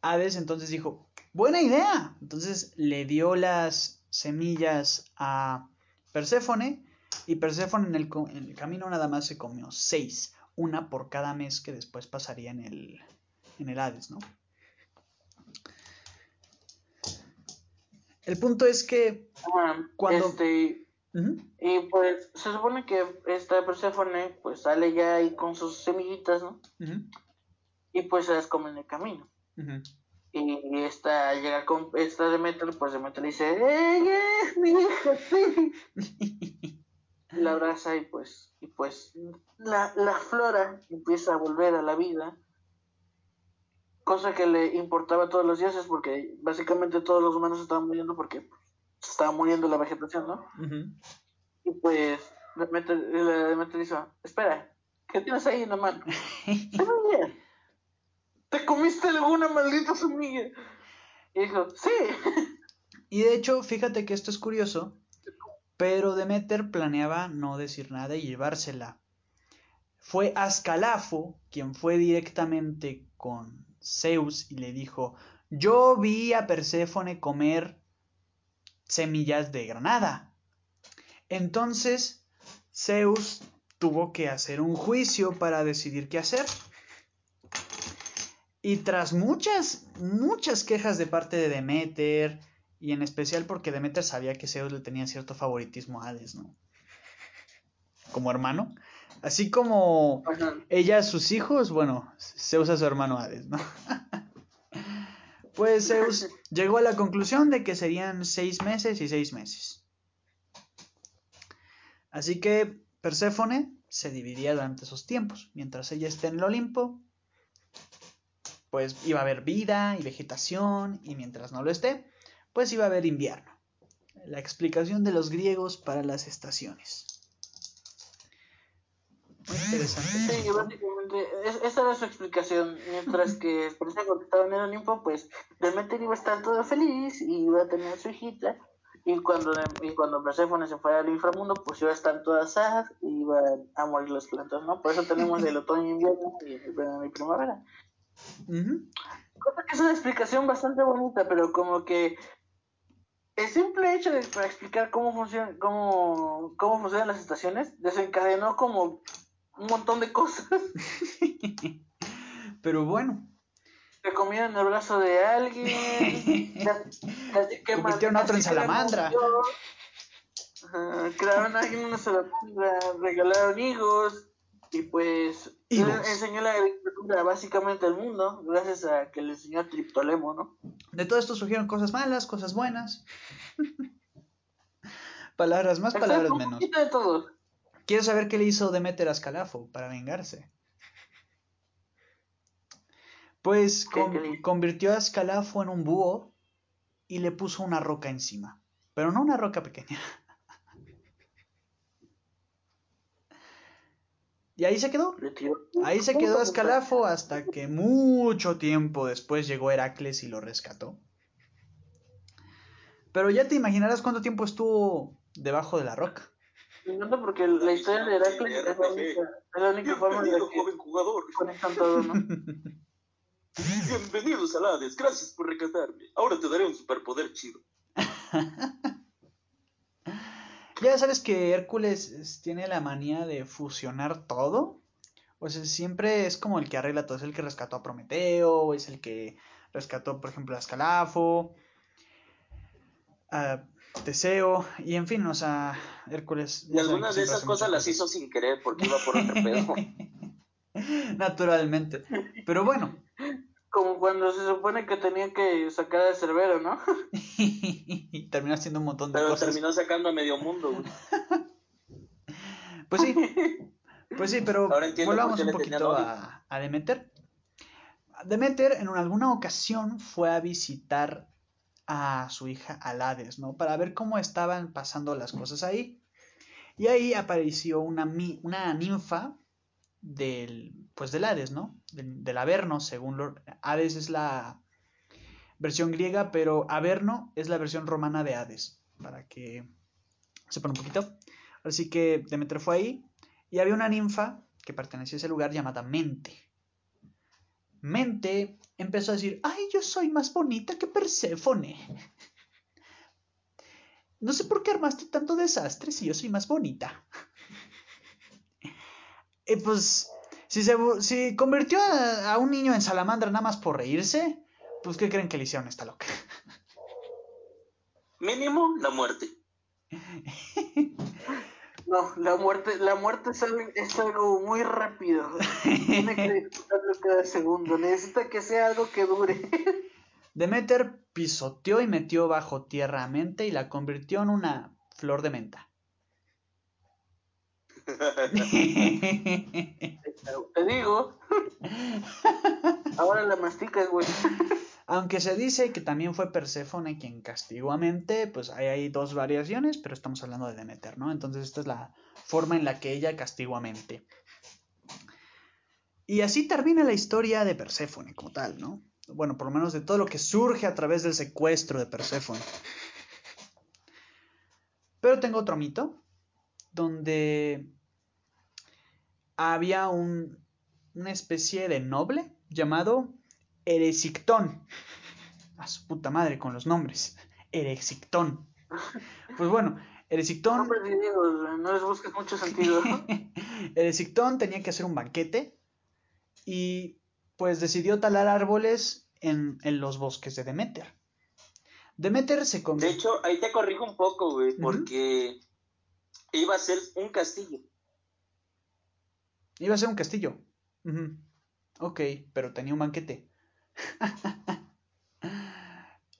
Hades entonces dijo, Buena idea. Entonces le dio las semillas a Perséfone y Perséfone en el, en el, camino nada más se comió seis, una por cada mes que después pasaría en el, en el Hades, ¿no? El punto es que cuando... Este, y pues se supone que esta Perséfone pues sale ya ahí con sus semillitas, ¿no? Y pues se las come en el camino. Y esta llega con esta Demeter, pues Demeter le dice, ¡Eh, mi hija, sí! la abraza y pues, y pues la, la flora empieza a volver a la vida. Cosa que le importaba a todos los dioses porque básicamente todos los humanos estaban muriendo porque se estaba muriendo la vegetación, ¿no? Y pues Demeter, Demeter dice, espera, ¿qué tienes ahí en la mano? ¿Te comiste alguna maldita semilla? Y dijo, sí. Y de hecho, fíjate que esto es curioso, pero Demeter planeaba no decir nada y llevársela. Fue Ascalafo quien fue directamente con Zeus y le dijo, yo vi a Perséfone comer semillas de granada. Entonces, Zeus tuvo que hacer un juicio para decidir qué hacer. Y tras muchas, muchas quejas de parte de Demeter, y en especial porque Demeter sabía que Zeus le tenía cierto favoritismo a Hades, ¿no? Como hermano. Así como ella sus hijos, bueno, Zeus a su hermano Hades, ¿no? pues Zeus llegó a la conclusión de que serían seis meses y seis meses. Así que Perséfone se dividía durante esos tiempos. Mientras ella esté en el Olimpo, pues iba a haber vida y vegetación, y mientras no lo esté, pues iba a haber invierno. La explicación de los griegos para las estaciones. Interesante. Sí, básicamente, esa era su explicación. Mientras que por eso que estaba en el Olimpo, pues Demeter iba a estar todo feliz y iba a tener su hijita. Y cuando, y cuando Persephone se fuera al inframundo, pues iba a estar toda sad y iban a morir las plantas, ¿no? Por eso tenemos el otoño, invierno y el verano y primavera. Cosa que es una explicación bastante bonita, pero como que el simple hecho de para explicar cómo funciona, cómo, cómo funcionan las estaciones desencadenó como un montón de cosas. pero bueno. Se comieron el brazo de alguien. A otro en salamandra. crearon a alguien una salamandra, regalaron higos y pues enseñó la agricultura básicamente al mundo, gracias a que le enseñó a Triptolemo, ¿no? De todo esto surgieron cosas malas, cosas buenas. palabras más, palabras menos. De todo. Quiero saber qué le hizo Demeter a Escalafo para vengarse. Pues convirtió a Escalafo en un búho y le puso una roca encima. Pero no una roca pequeña. Y ahí se quedó. Ahí se quedó Escalafo hasta que mucho tiempo después llegó Heracles y lo rescató. Pero ya te imaginarás cuánto tiempo estuvo debajo de la roca. Me encanta porque la historia de Heracles es la única, es la única forma en la Bienvenido, que joven jugador. conectan todo, ¿no? Bienvenidos al Hades. Gracias por rescatarme. Ahora te daré un superpoder chido. Ya sabes que Hércules es- tiene la manía de fusionar todo. O sea, siempre es como el que arregla todo. Es el que rescató a Prometeo, es el que rescató, por ejemplo, a Escalafo, a Teseo, y en fin, o sea, Hércules. Y algunas de esas cosas las hizo sin querer porque iba por otro pedo. Naturalmente. Pero bueno. Como cuando se supone que tenía que sacar a Cerbero, ¿no? y terminó haciendo un montón de Pero cosas. terminó sacando a medio mundo. güey. Pues sí. Pues sí, pero volvamos un poquito a, a Demeter. Demeter en alguna ocasión fue a visitar a su hija Alades, ¿no? Para ver cómo estaban pasando las cosas ahí. Y ahí apareció una, una ninfa del, pues del Hades, ¿no? Del, del Averno, según Hades es la versión griega, pero Averno es la versión romana de Hades, para que sepan un poquito. Así que Demeter fue ahí y había una ninfa que pertenecía a ese lugar llamada Mente. Mente empezó a decir, ay, yo soy más bonita que Perséfone. No sé por qué armaste tanto desastre si yo soy más bonita. Y pues, si, se, si convirtió a, a un niño en salamandra nada más por reírse, pues ¿qué creen que le hicieron esta loca? Mínimo la muerte. No, la muerte, la muerte es algo, es algo muy rápido. Tiene que disfrutarlo cada segundo. Necesita que sea algo que dure. Demeter pisoteó y metió bajo tierra a Mente y la convirtió en una flor de menta. Te digo. Ahora la masticas, güey. Aunque se dice que también fue Perséfone quien castigó a Mente, pues ahí hay dos variaciones, pero estamos hablando de Demeter, ¿no? Entonces esta es la forma en la que ella castigó a Mente. Y así termina la historia de Perséfone como tal, ¿no? Bueno, por lo menos de todo lo que surge a través del secuestro de Perséfone. Pero tengo otro mito, donde había un, una especie de noble llamado Eresictón. A su puta madre con los nombres. Eresictón. Pues bueno. Nombres griegos, no les busques mucho sentido. Eresictón tenía que hacer un banquete y pues decidió talar árboles en, en los bosques de Demeter. Demeter se De convirtió. hecho, ahí te corrijo un poco, güey, porque iba a ser un castillo. Iba a ser un castillo. Ujú. Ok, pero tenía un banquete.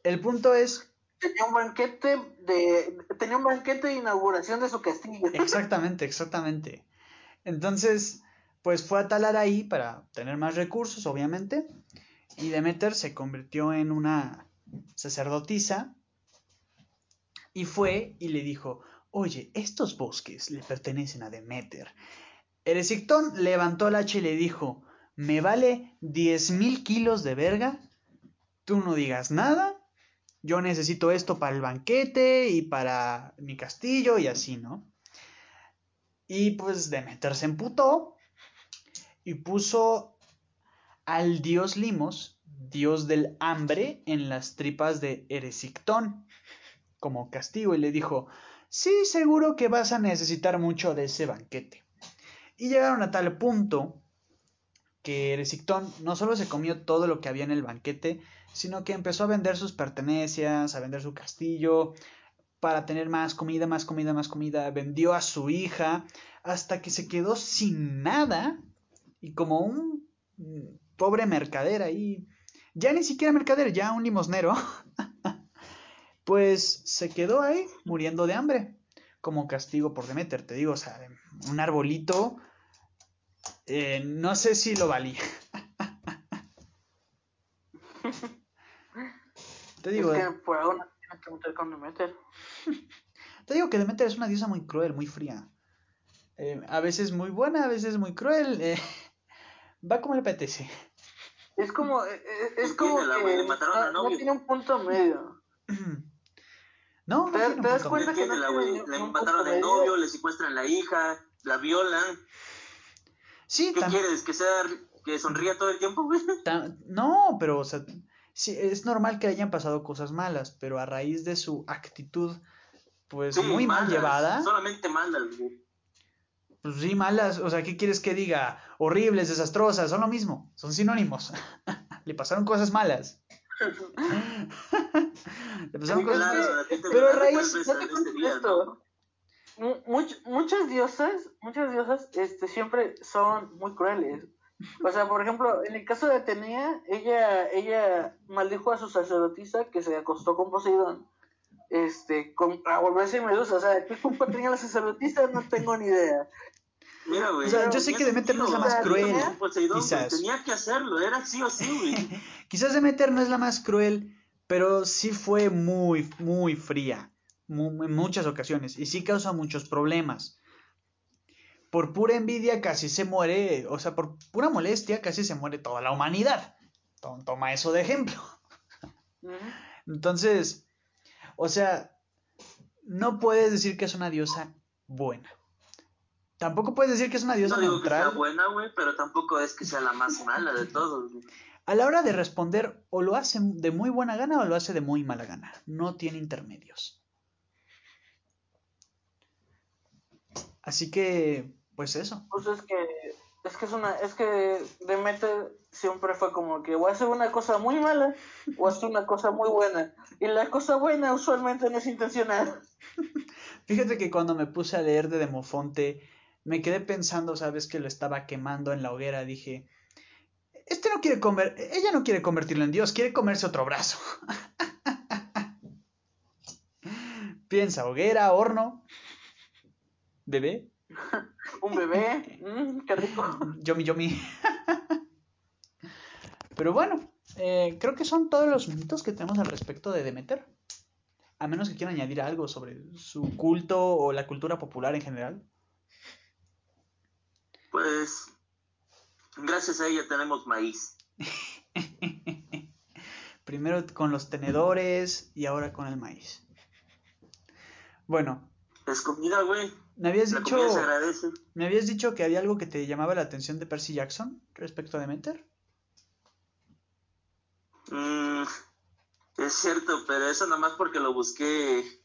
El punto es Tenía un banquete de. Tenía un banquete de inauguración de su castillo. Exactamente, exactamente. Entonces, pues fue a talar ahí para tener más recursos, obviamente. Y Demeter se convirtió en una sacerdotisa. Y fue y le dijo, oye, estos bosques le pertenecen a Demeter. Eresictón levantó el hacha y le dijo, me vale 10.000 kilos de verga. Tú no digas nada. Yo necesito esto para el banquete y para mi castillo y así, ¿no? Y pues Demeter se emputó y puso al dios Limos, dios del hambre, en las tripas de Eresictón como castigo y le dijo, sí, seguro que vas a necesitar mucho de ese banquete. Y llegaron a tal punto que Eresictón no solo se comió todo lo que había en el banquete, sino que empezó a vender sus pertenencias, a vender su castillo, para tener más comida, más comida, más comida. Vendió a su hija hasta que se quedó sin nada y como un mm, pobre mercader ahí, ya ni siquiera mercader, ya un limosnero, pues se quedó ahí muriendo de hambre como castigo por Demeter, te digo, o sea, un arbolito, eh, no sé si lo valía. te digo, es eh, que por algo no tiene que meter con Demeter. Te digo que Demeter es una diosa muy cruel, muy fría. Eh, a veces muy buena, a veces muy cruel. eh, va como le apetece. Es como, eh, eh, es como que mataron no, al no novio. tiene un punto medio. No, no ¿Te, un te das punto cuenta que no Le mataron al novio, le secuestran la hija, la violan. Sí, ¿Qué quieres? ¿Que sea que sonría todo el tiempo, güey? no, pero o sea, sí, es normal que hayan pasado cosas malas, pero a raíz de su actitud, pues Sí, muy mal llevada, Solamente malas, güey. pues sí, malas, o sea, ¿qué quieres que diga? Horribles, desastrosas, son lo mismo, son sinónimos. Le pasaron cosas malas. Le pasaron cosas Claro, malas. Pero a raíz- vuelves date en cuenta de día, esto. Muchas diosas, muchas diosas, este, siempre son muy crueles. O sea, por ejemplo, en el caso de Atenea, ella, ella maldijo a su sacerdotisa que se acostó con Poseidón, este, con, a volverse medusa. O sea, ¿qué culpa tenía la sacerdotisa? No tengo ni idea. Mira, güey. O sea, yo sé que Demeter no es la más cruel, Poseidón, quizás. Tenía que hacerlo, era sí o sí, güey. Quizás Demeter no es la más cruel, pero sí fue muy, muy fría en muchas ocasiones y sí causa muchos problemas. Por pura envidia casi se muere, o sea, por pura molestia casi se muere toda la humanidad. To- Toma eso de ejemplo. Entonces, o sea, no puedes decir que es una diosa buena. Tampoco puedes decir que es una diosa No digo que sea neutral. buena, güey, pero tampoco es que sea la más mala de todos. A la hora de responder, o lo hace de muy buena gana o lo hace de muy mala gana. No tiene intermedios. Así que, pues eso. Pues es que, es que es una, es que Demeter siempre fue como que o hace una cosa muy mala o hace una cosa muy buena. Y la cosa buena usualmente no es intencional. Fíjate que cuando me puse a leer de Demofonte, me quedé pensando, sabes, que lo estaba quemando en la hoguera. Dije, este no quiere comer, ella no quiere convertirlo en Dios, quiere comerse otro brazo. Piensa, hoguera, horno, bebé, Un bebé, mm, qué rico. yomi yomi. Pero bueno, eh, creo que son todos los mitos que tenemos al respecto de Demeter. A menos que quieran añadir algo sobre su culto o la cultura popular en general. Pues, gracias a ella tenemos maíz. Primero con los tenedores y ahora con el maíz. Bueno, Es comida, güey. me habías La dicho, se agradece. me habías dicho que había algo que te llamaba la atención de Percy Jackson respecto a Demeter. Mm, es cierto, pero eso nada más porque lo busqué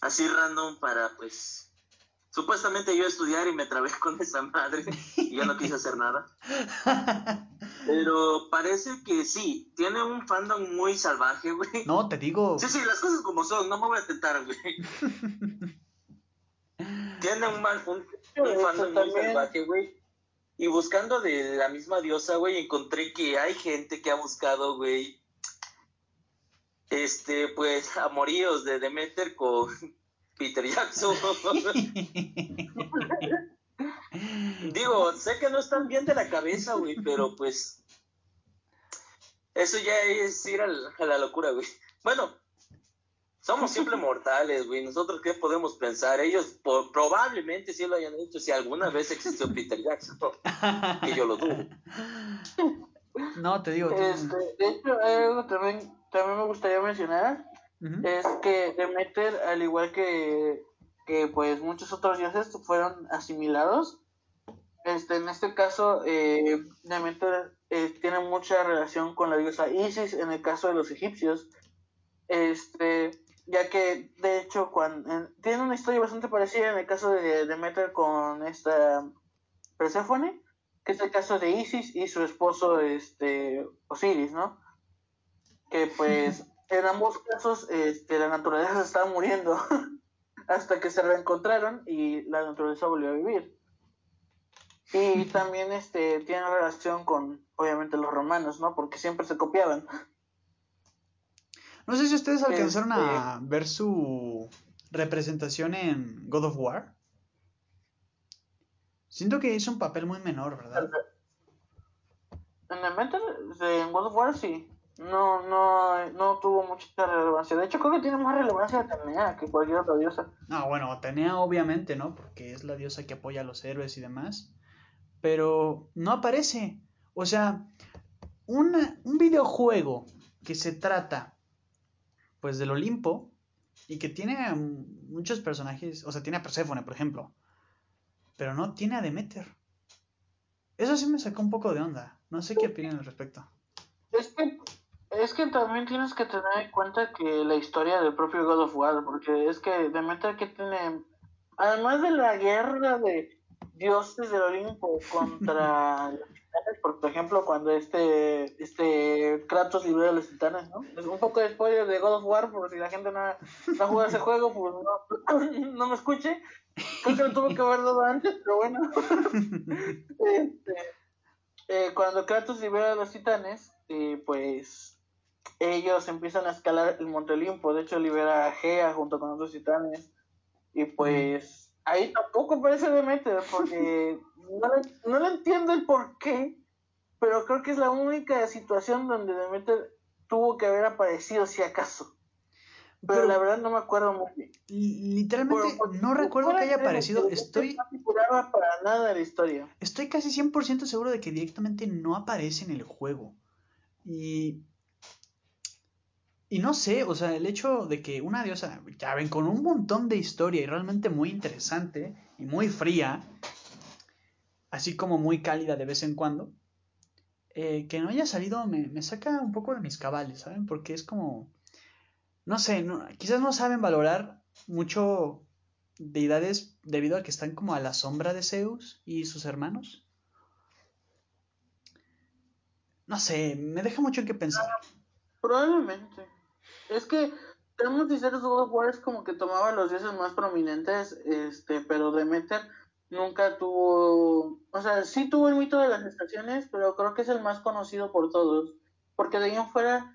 así random para, pues, supuestamente yo estudiar y me trabé con esa madre y ya no quise hacer nada. Pero parece que sí, tiene un fandom muy salvaje, güey. No, te digo, Sí, sí, las cosas como son, no me voy a tentar, güey. Tiene un, mal, un, un fandom muy salvaje, güey. Y buscando de la misma diosa, güey, encontré que hay gente que ha buscado, güey, este, pues, amoríos de Demeter con Peter Jackson. Digo, sé que no están bien de la cabeza, güey, pero pues, eso ya es ir al- a la locura, güey. Bueno, somos siempre mortales, güey. Nosotros qué podemos pensar. Ellos probablemente sí lo hayan hecho si alguna vez existió Peter Jackson, que yo lo dudo. no, te digo, Este, de hecho, hay algo también, también me gustaría mencionar, es que Demeter, al igual que, que pues muchos otros dioses, fueron asimilados. Este, en este caso, eh, Demeter eh, tiene mucha relación con la diosa Isis, en el caso de los egipcios. Este, ya que, de hecho, cuando, tiene una historia bastante parecida en el caso de Demeter con esta Perséfone, que es el caso de Isis y su esposo este Osiris, ¿no? Que pues en ambos casos este, la naturaleza estaba muriendo hasta que se reencontraron y la naturaleza volvió a vivir. Y también este tiene relación con obviamente los romanos, ¿no? Porque siempre se copiaban. No sé si ustedes alcanzaron Este- a ver su representación en God of War. Siento que hizo un papel muy menor, ¿verdad? En el Metal, en God of War sí. No, no, no tuvo mucha relevancia. De hecho, creo que tiene más relevancia Atenea que cualquier otra diosa. No, bueno, Atenea obviamente, ¿no? Porque es la diosa que apoya a los héroes y demás. Pero no aparece. O sea, una- un videojuego que se trata, pues, del Olimpo y que tiene muchos personajes, o sea, tiene a Persephone, por ejemplo, pero no tiene a Demeter. Eso sí me sacó un poco de onda. No sé qué opinan al respecto. Es que, es que también tienes que tener en cuenta que la historia del propio God of War, porque es que Demeter que tiene, además de la guerra de dioses del Olimpo contra titanes, por ejemplo, cuando este, este Kratos libera a los titanes, ¿no? Un poco de spoiler de God of War, por si la gente no, no juega ese juego, pues no, no me escuche. Creo que lo tuve que dado antes, pero bueno. este, eh, cuando Kratos libera a los titanes, eh, pues ellos empiezan a escalar el Monte Olimpo. De hecho, libera a Gea junto con otros titanes. Y pues ahí tampoco aparece Demeter porque no le, no le entiendo el por qué, pero creo que es la única situación donde Demeter tuvo que haber aparecido si acaso. Pero, la verdad no me acuerdo muy bien. Literalmente no recuerdo que haya aparecido. Estoy. No para nada la historia. Estoy casi 100% seguro de que directamente no aparece en el juego. Y y no sé, o sea, el hecho de que una diosa, ya ven, con un montón de historia y realmente muy interesante y muy fría, así como muy cálida de vez en cuando, eh, que no haya salido me, saca un poco de mis cabales, ¿saben? Porque es como, no sé, quizás no saben valorar mucho deidades debido a que están como a la sombra de Zeus y sus hermanos. No sé, me deja mucho en qué pensar. Probablemente. Es que tenemos sinceros, God of War es como que tomaba los dioses más prominentes, este, pero Demeter nunca tuvo, o sea, sí tuvo el mito de las estaciones, pero creo que es el más conocido por todos, porque de ahí en fuera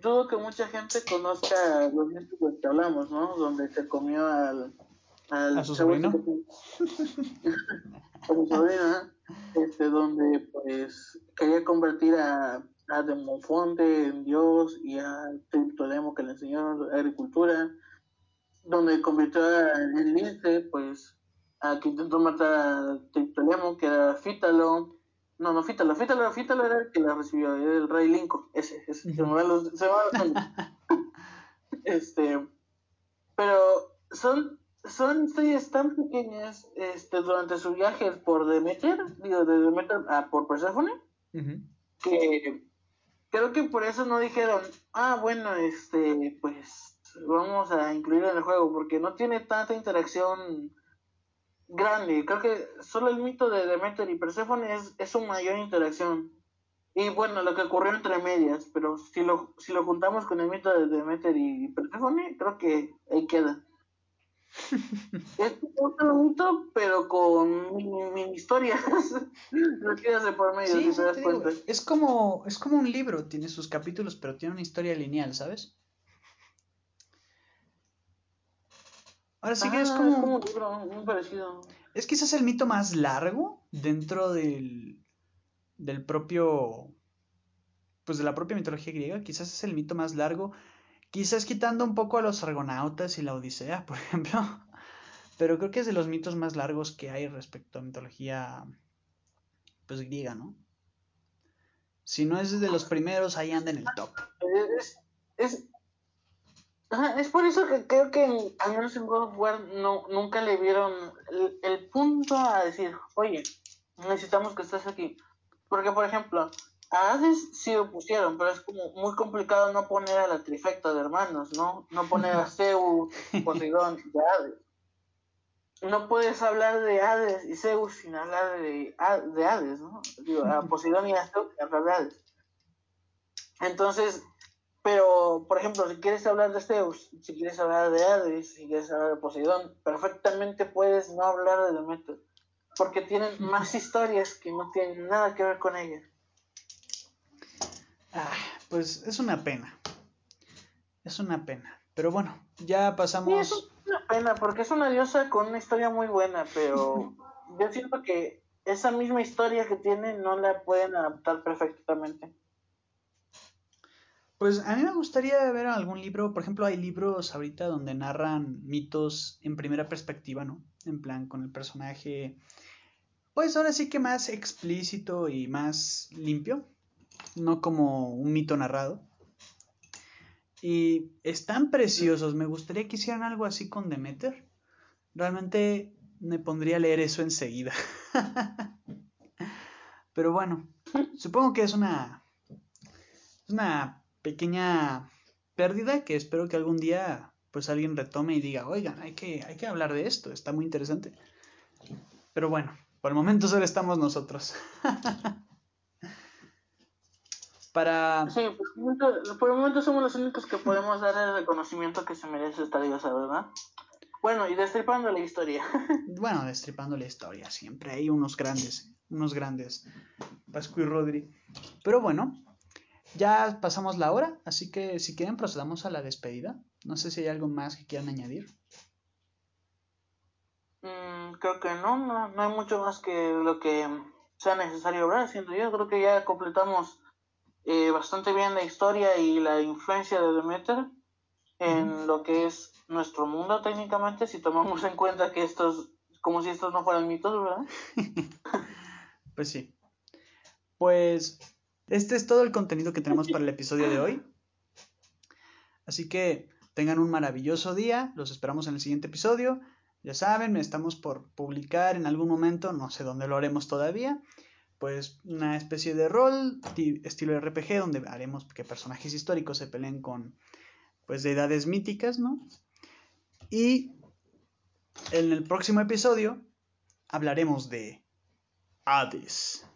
dudo que mucha gente conozca los mitos de los que hablamos, ¿no? Donde se comió al, al ¿A su sobrino? a su sobrino, este, donde pues quería convertir a a Demofonte en Dios y a Triptolemo que le enseñó agricultura, donde convirtió en Lince, pues a que intentó matar a Triptolemo, que era Fítalo. No, no, Fítalo, Fítalo, Fítalo era el que la recibió, era el rey Lincoln, ese, ese, se me va los, se Este, pero son, son historias tan pequeñas este, durante su viaje por Demeter, digo, de Demeter a por Persephone, que creo que por eso no dijeron, ah, bueno, este, pues vamos a incluirlo en el juego, porque no tiene tanta interacción grande. Creo que solo el mito de Demeter y Persephone es, es su mayor interacción. Y bueno, lo que ocurrió entre medias, pero si lo, si lo juntamos con el mito de Demeter y Persephone, creo que ahí queda. Es un mito, pero con mini, historias por medio, Es como, es como un libro, tiene sus capítulos, pero tiene una historia lineal, ¿sabes? Ahora sí que es ah, como. Es como muy parecido. Es quizás el mito más largo dentro del. del propio. Pues de la propia mitología griega. Quizás es el mito más largo Quizás quitando un poco a los argonautas y la Odisea, por ejemplo. Pero creo que es de los mitos más largos que hay respecto a mitología pues griega, ¿no? Si no es de los primeros, ahí anda en el top. Es, es, es por eso que creo que al menos en God of War no, nunca le vieron el, el punto a decir, oye, necesitamos que estés aquí. Porque, por ejemplo, a Hades sí lo pusieron, pero es como muy complicado no poner a la trifecta de hermanos, ¿no? No poner a Zeus, Poseidón y Hades. No puedes hablar de Hades y Zeus sin hablar de, de Hades, ¿no? Digo, a Poseidón y a Zeus sin hablar de Hades. Entonces, pero, por ejemplo, si quieres hablar de Zeus, si quieres hablar de Hades, si quieres hablar de Poseidón, perfectamente puedes no hablar de Demeter, porque tienen más historias que no tienen nada que ver con ellas. Ah, pues es una pena. Es una pena. Pero bueno, ya pasamos. es una pena porque es una diosa con una historia muy buena, pero yo siento que esa misma historia que tiene no la pueden adaptar perfectamente. Pues a mí me gustaría ver algún libro, por ejemplo, hay libros ahorita donde narran mitos en primera perspectiva, ¿no? En plan, con el personaje, pues ahora sí que más explícito y más limpio, no como un mito narrado. Y están preciosos. Me gustaría que hicieran algo así con Demeter. Realmente me pondría a leer eso enseguida. Pero bueno, supongo que es una, una pequeña pérdida que espero que algún día pues alguien retome y diga, oigan, hay que, hay que hablar de esto, está muy interesante. Pero bueno, por el momento solo estamos nosotros. Para... Sí, por el, momento, por el, momento, somos los únicos que podemos dar el reconocimiento que se merece esta diosa, ¿verdad? Bueno, y destripando la historia. bueno, destripando la historia, siempre hay unos grandes, unos grandes, Pascu y Rodri. Pero bueno, ya pasamos la hora, así que si quieren procedamos a la despedida. No sé si hay algo más que quieran añadir. Mm, creo que no, no, no, hay mucho más que lo que sea necesario hablar, siento yo. Creo que ya completamos eh, bastante bien la historia y la influencia de Demeter en lo que es nuestro mundo técnicamente, si tomamos en cuenta que estos, como si estos no fueran mitos, ¿verdad? pues sí. Pues este es todo el contenido que tenemos para el episodio de hoy. Así que tengan un maravilloso día, los esperamos en el siguiente episodio. Ya saben, estamos por publicar en algún momento, no sé dónde lo haremos todavía, pues una especie de rol estilo RPG donde haremos que personajes históricos se peleen con pues deidades míticas, ¿no? Y en el próximo episodio hablaremos de Hades.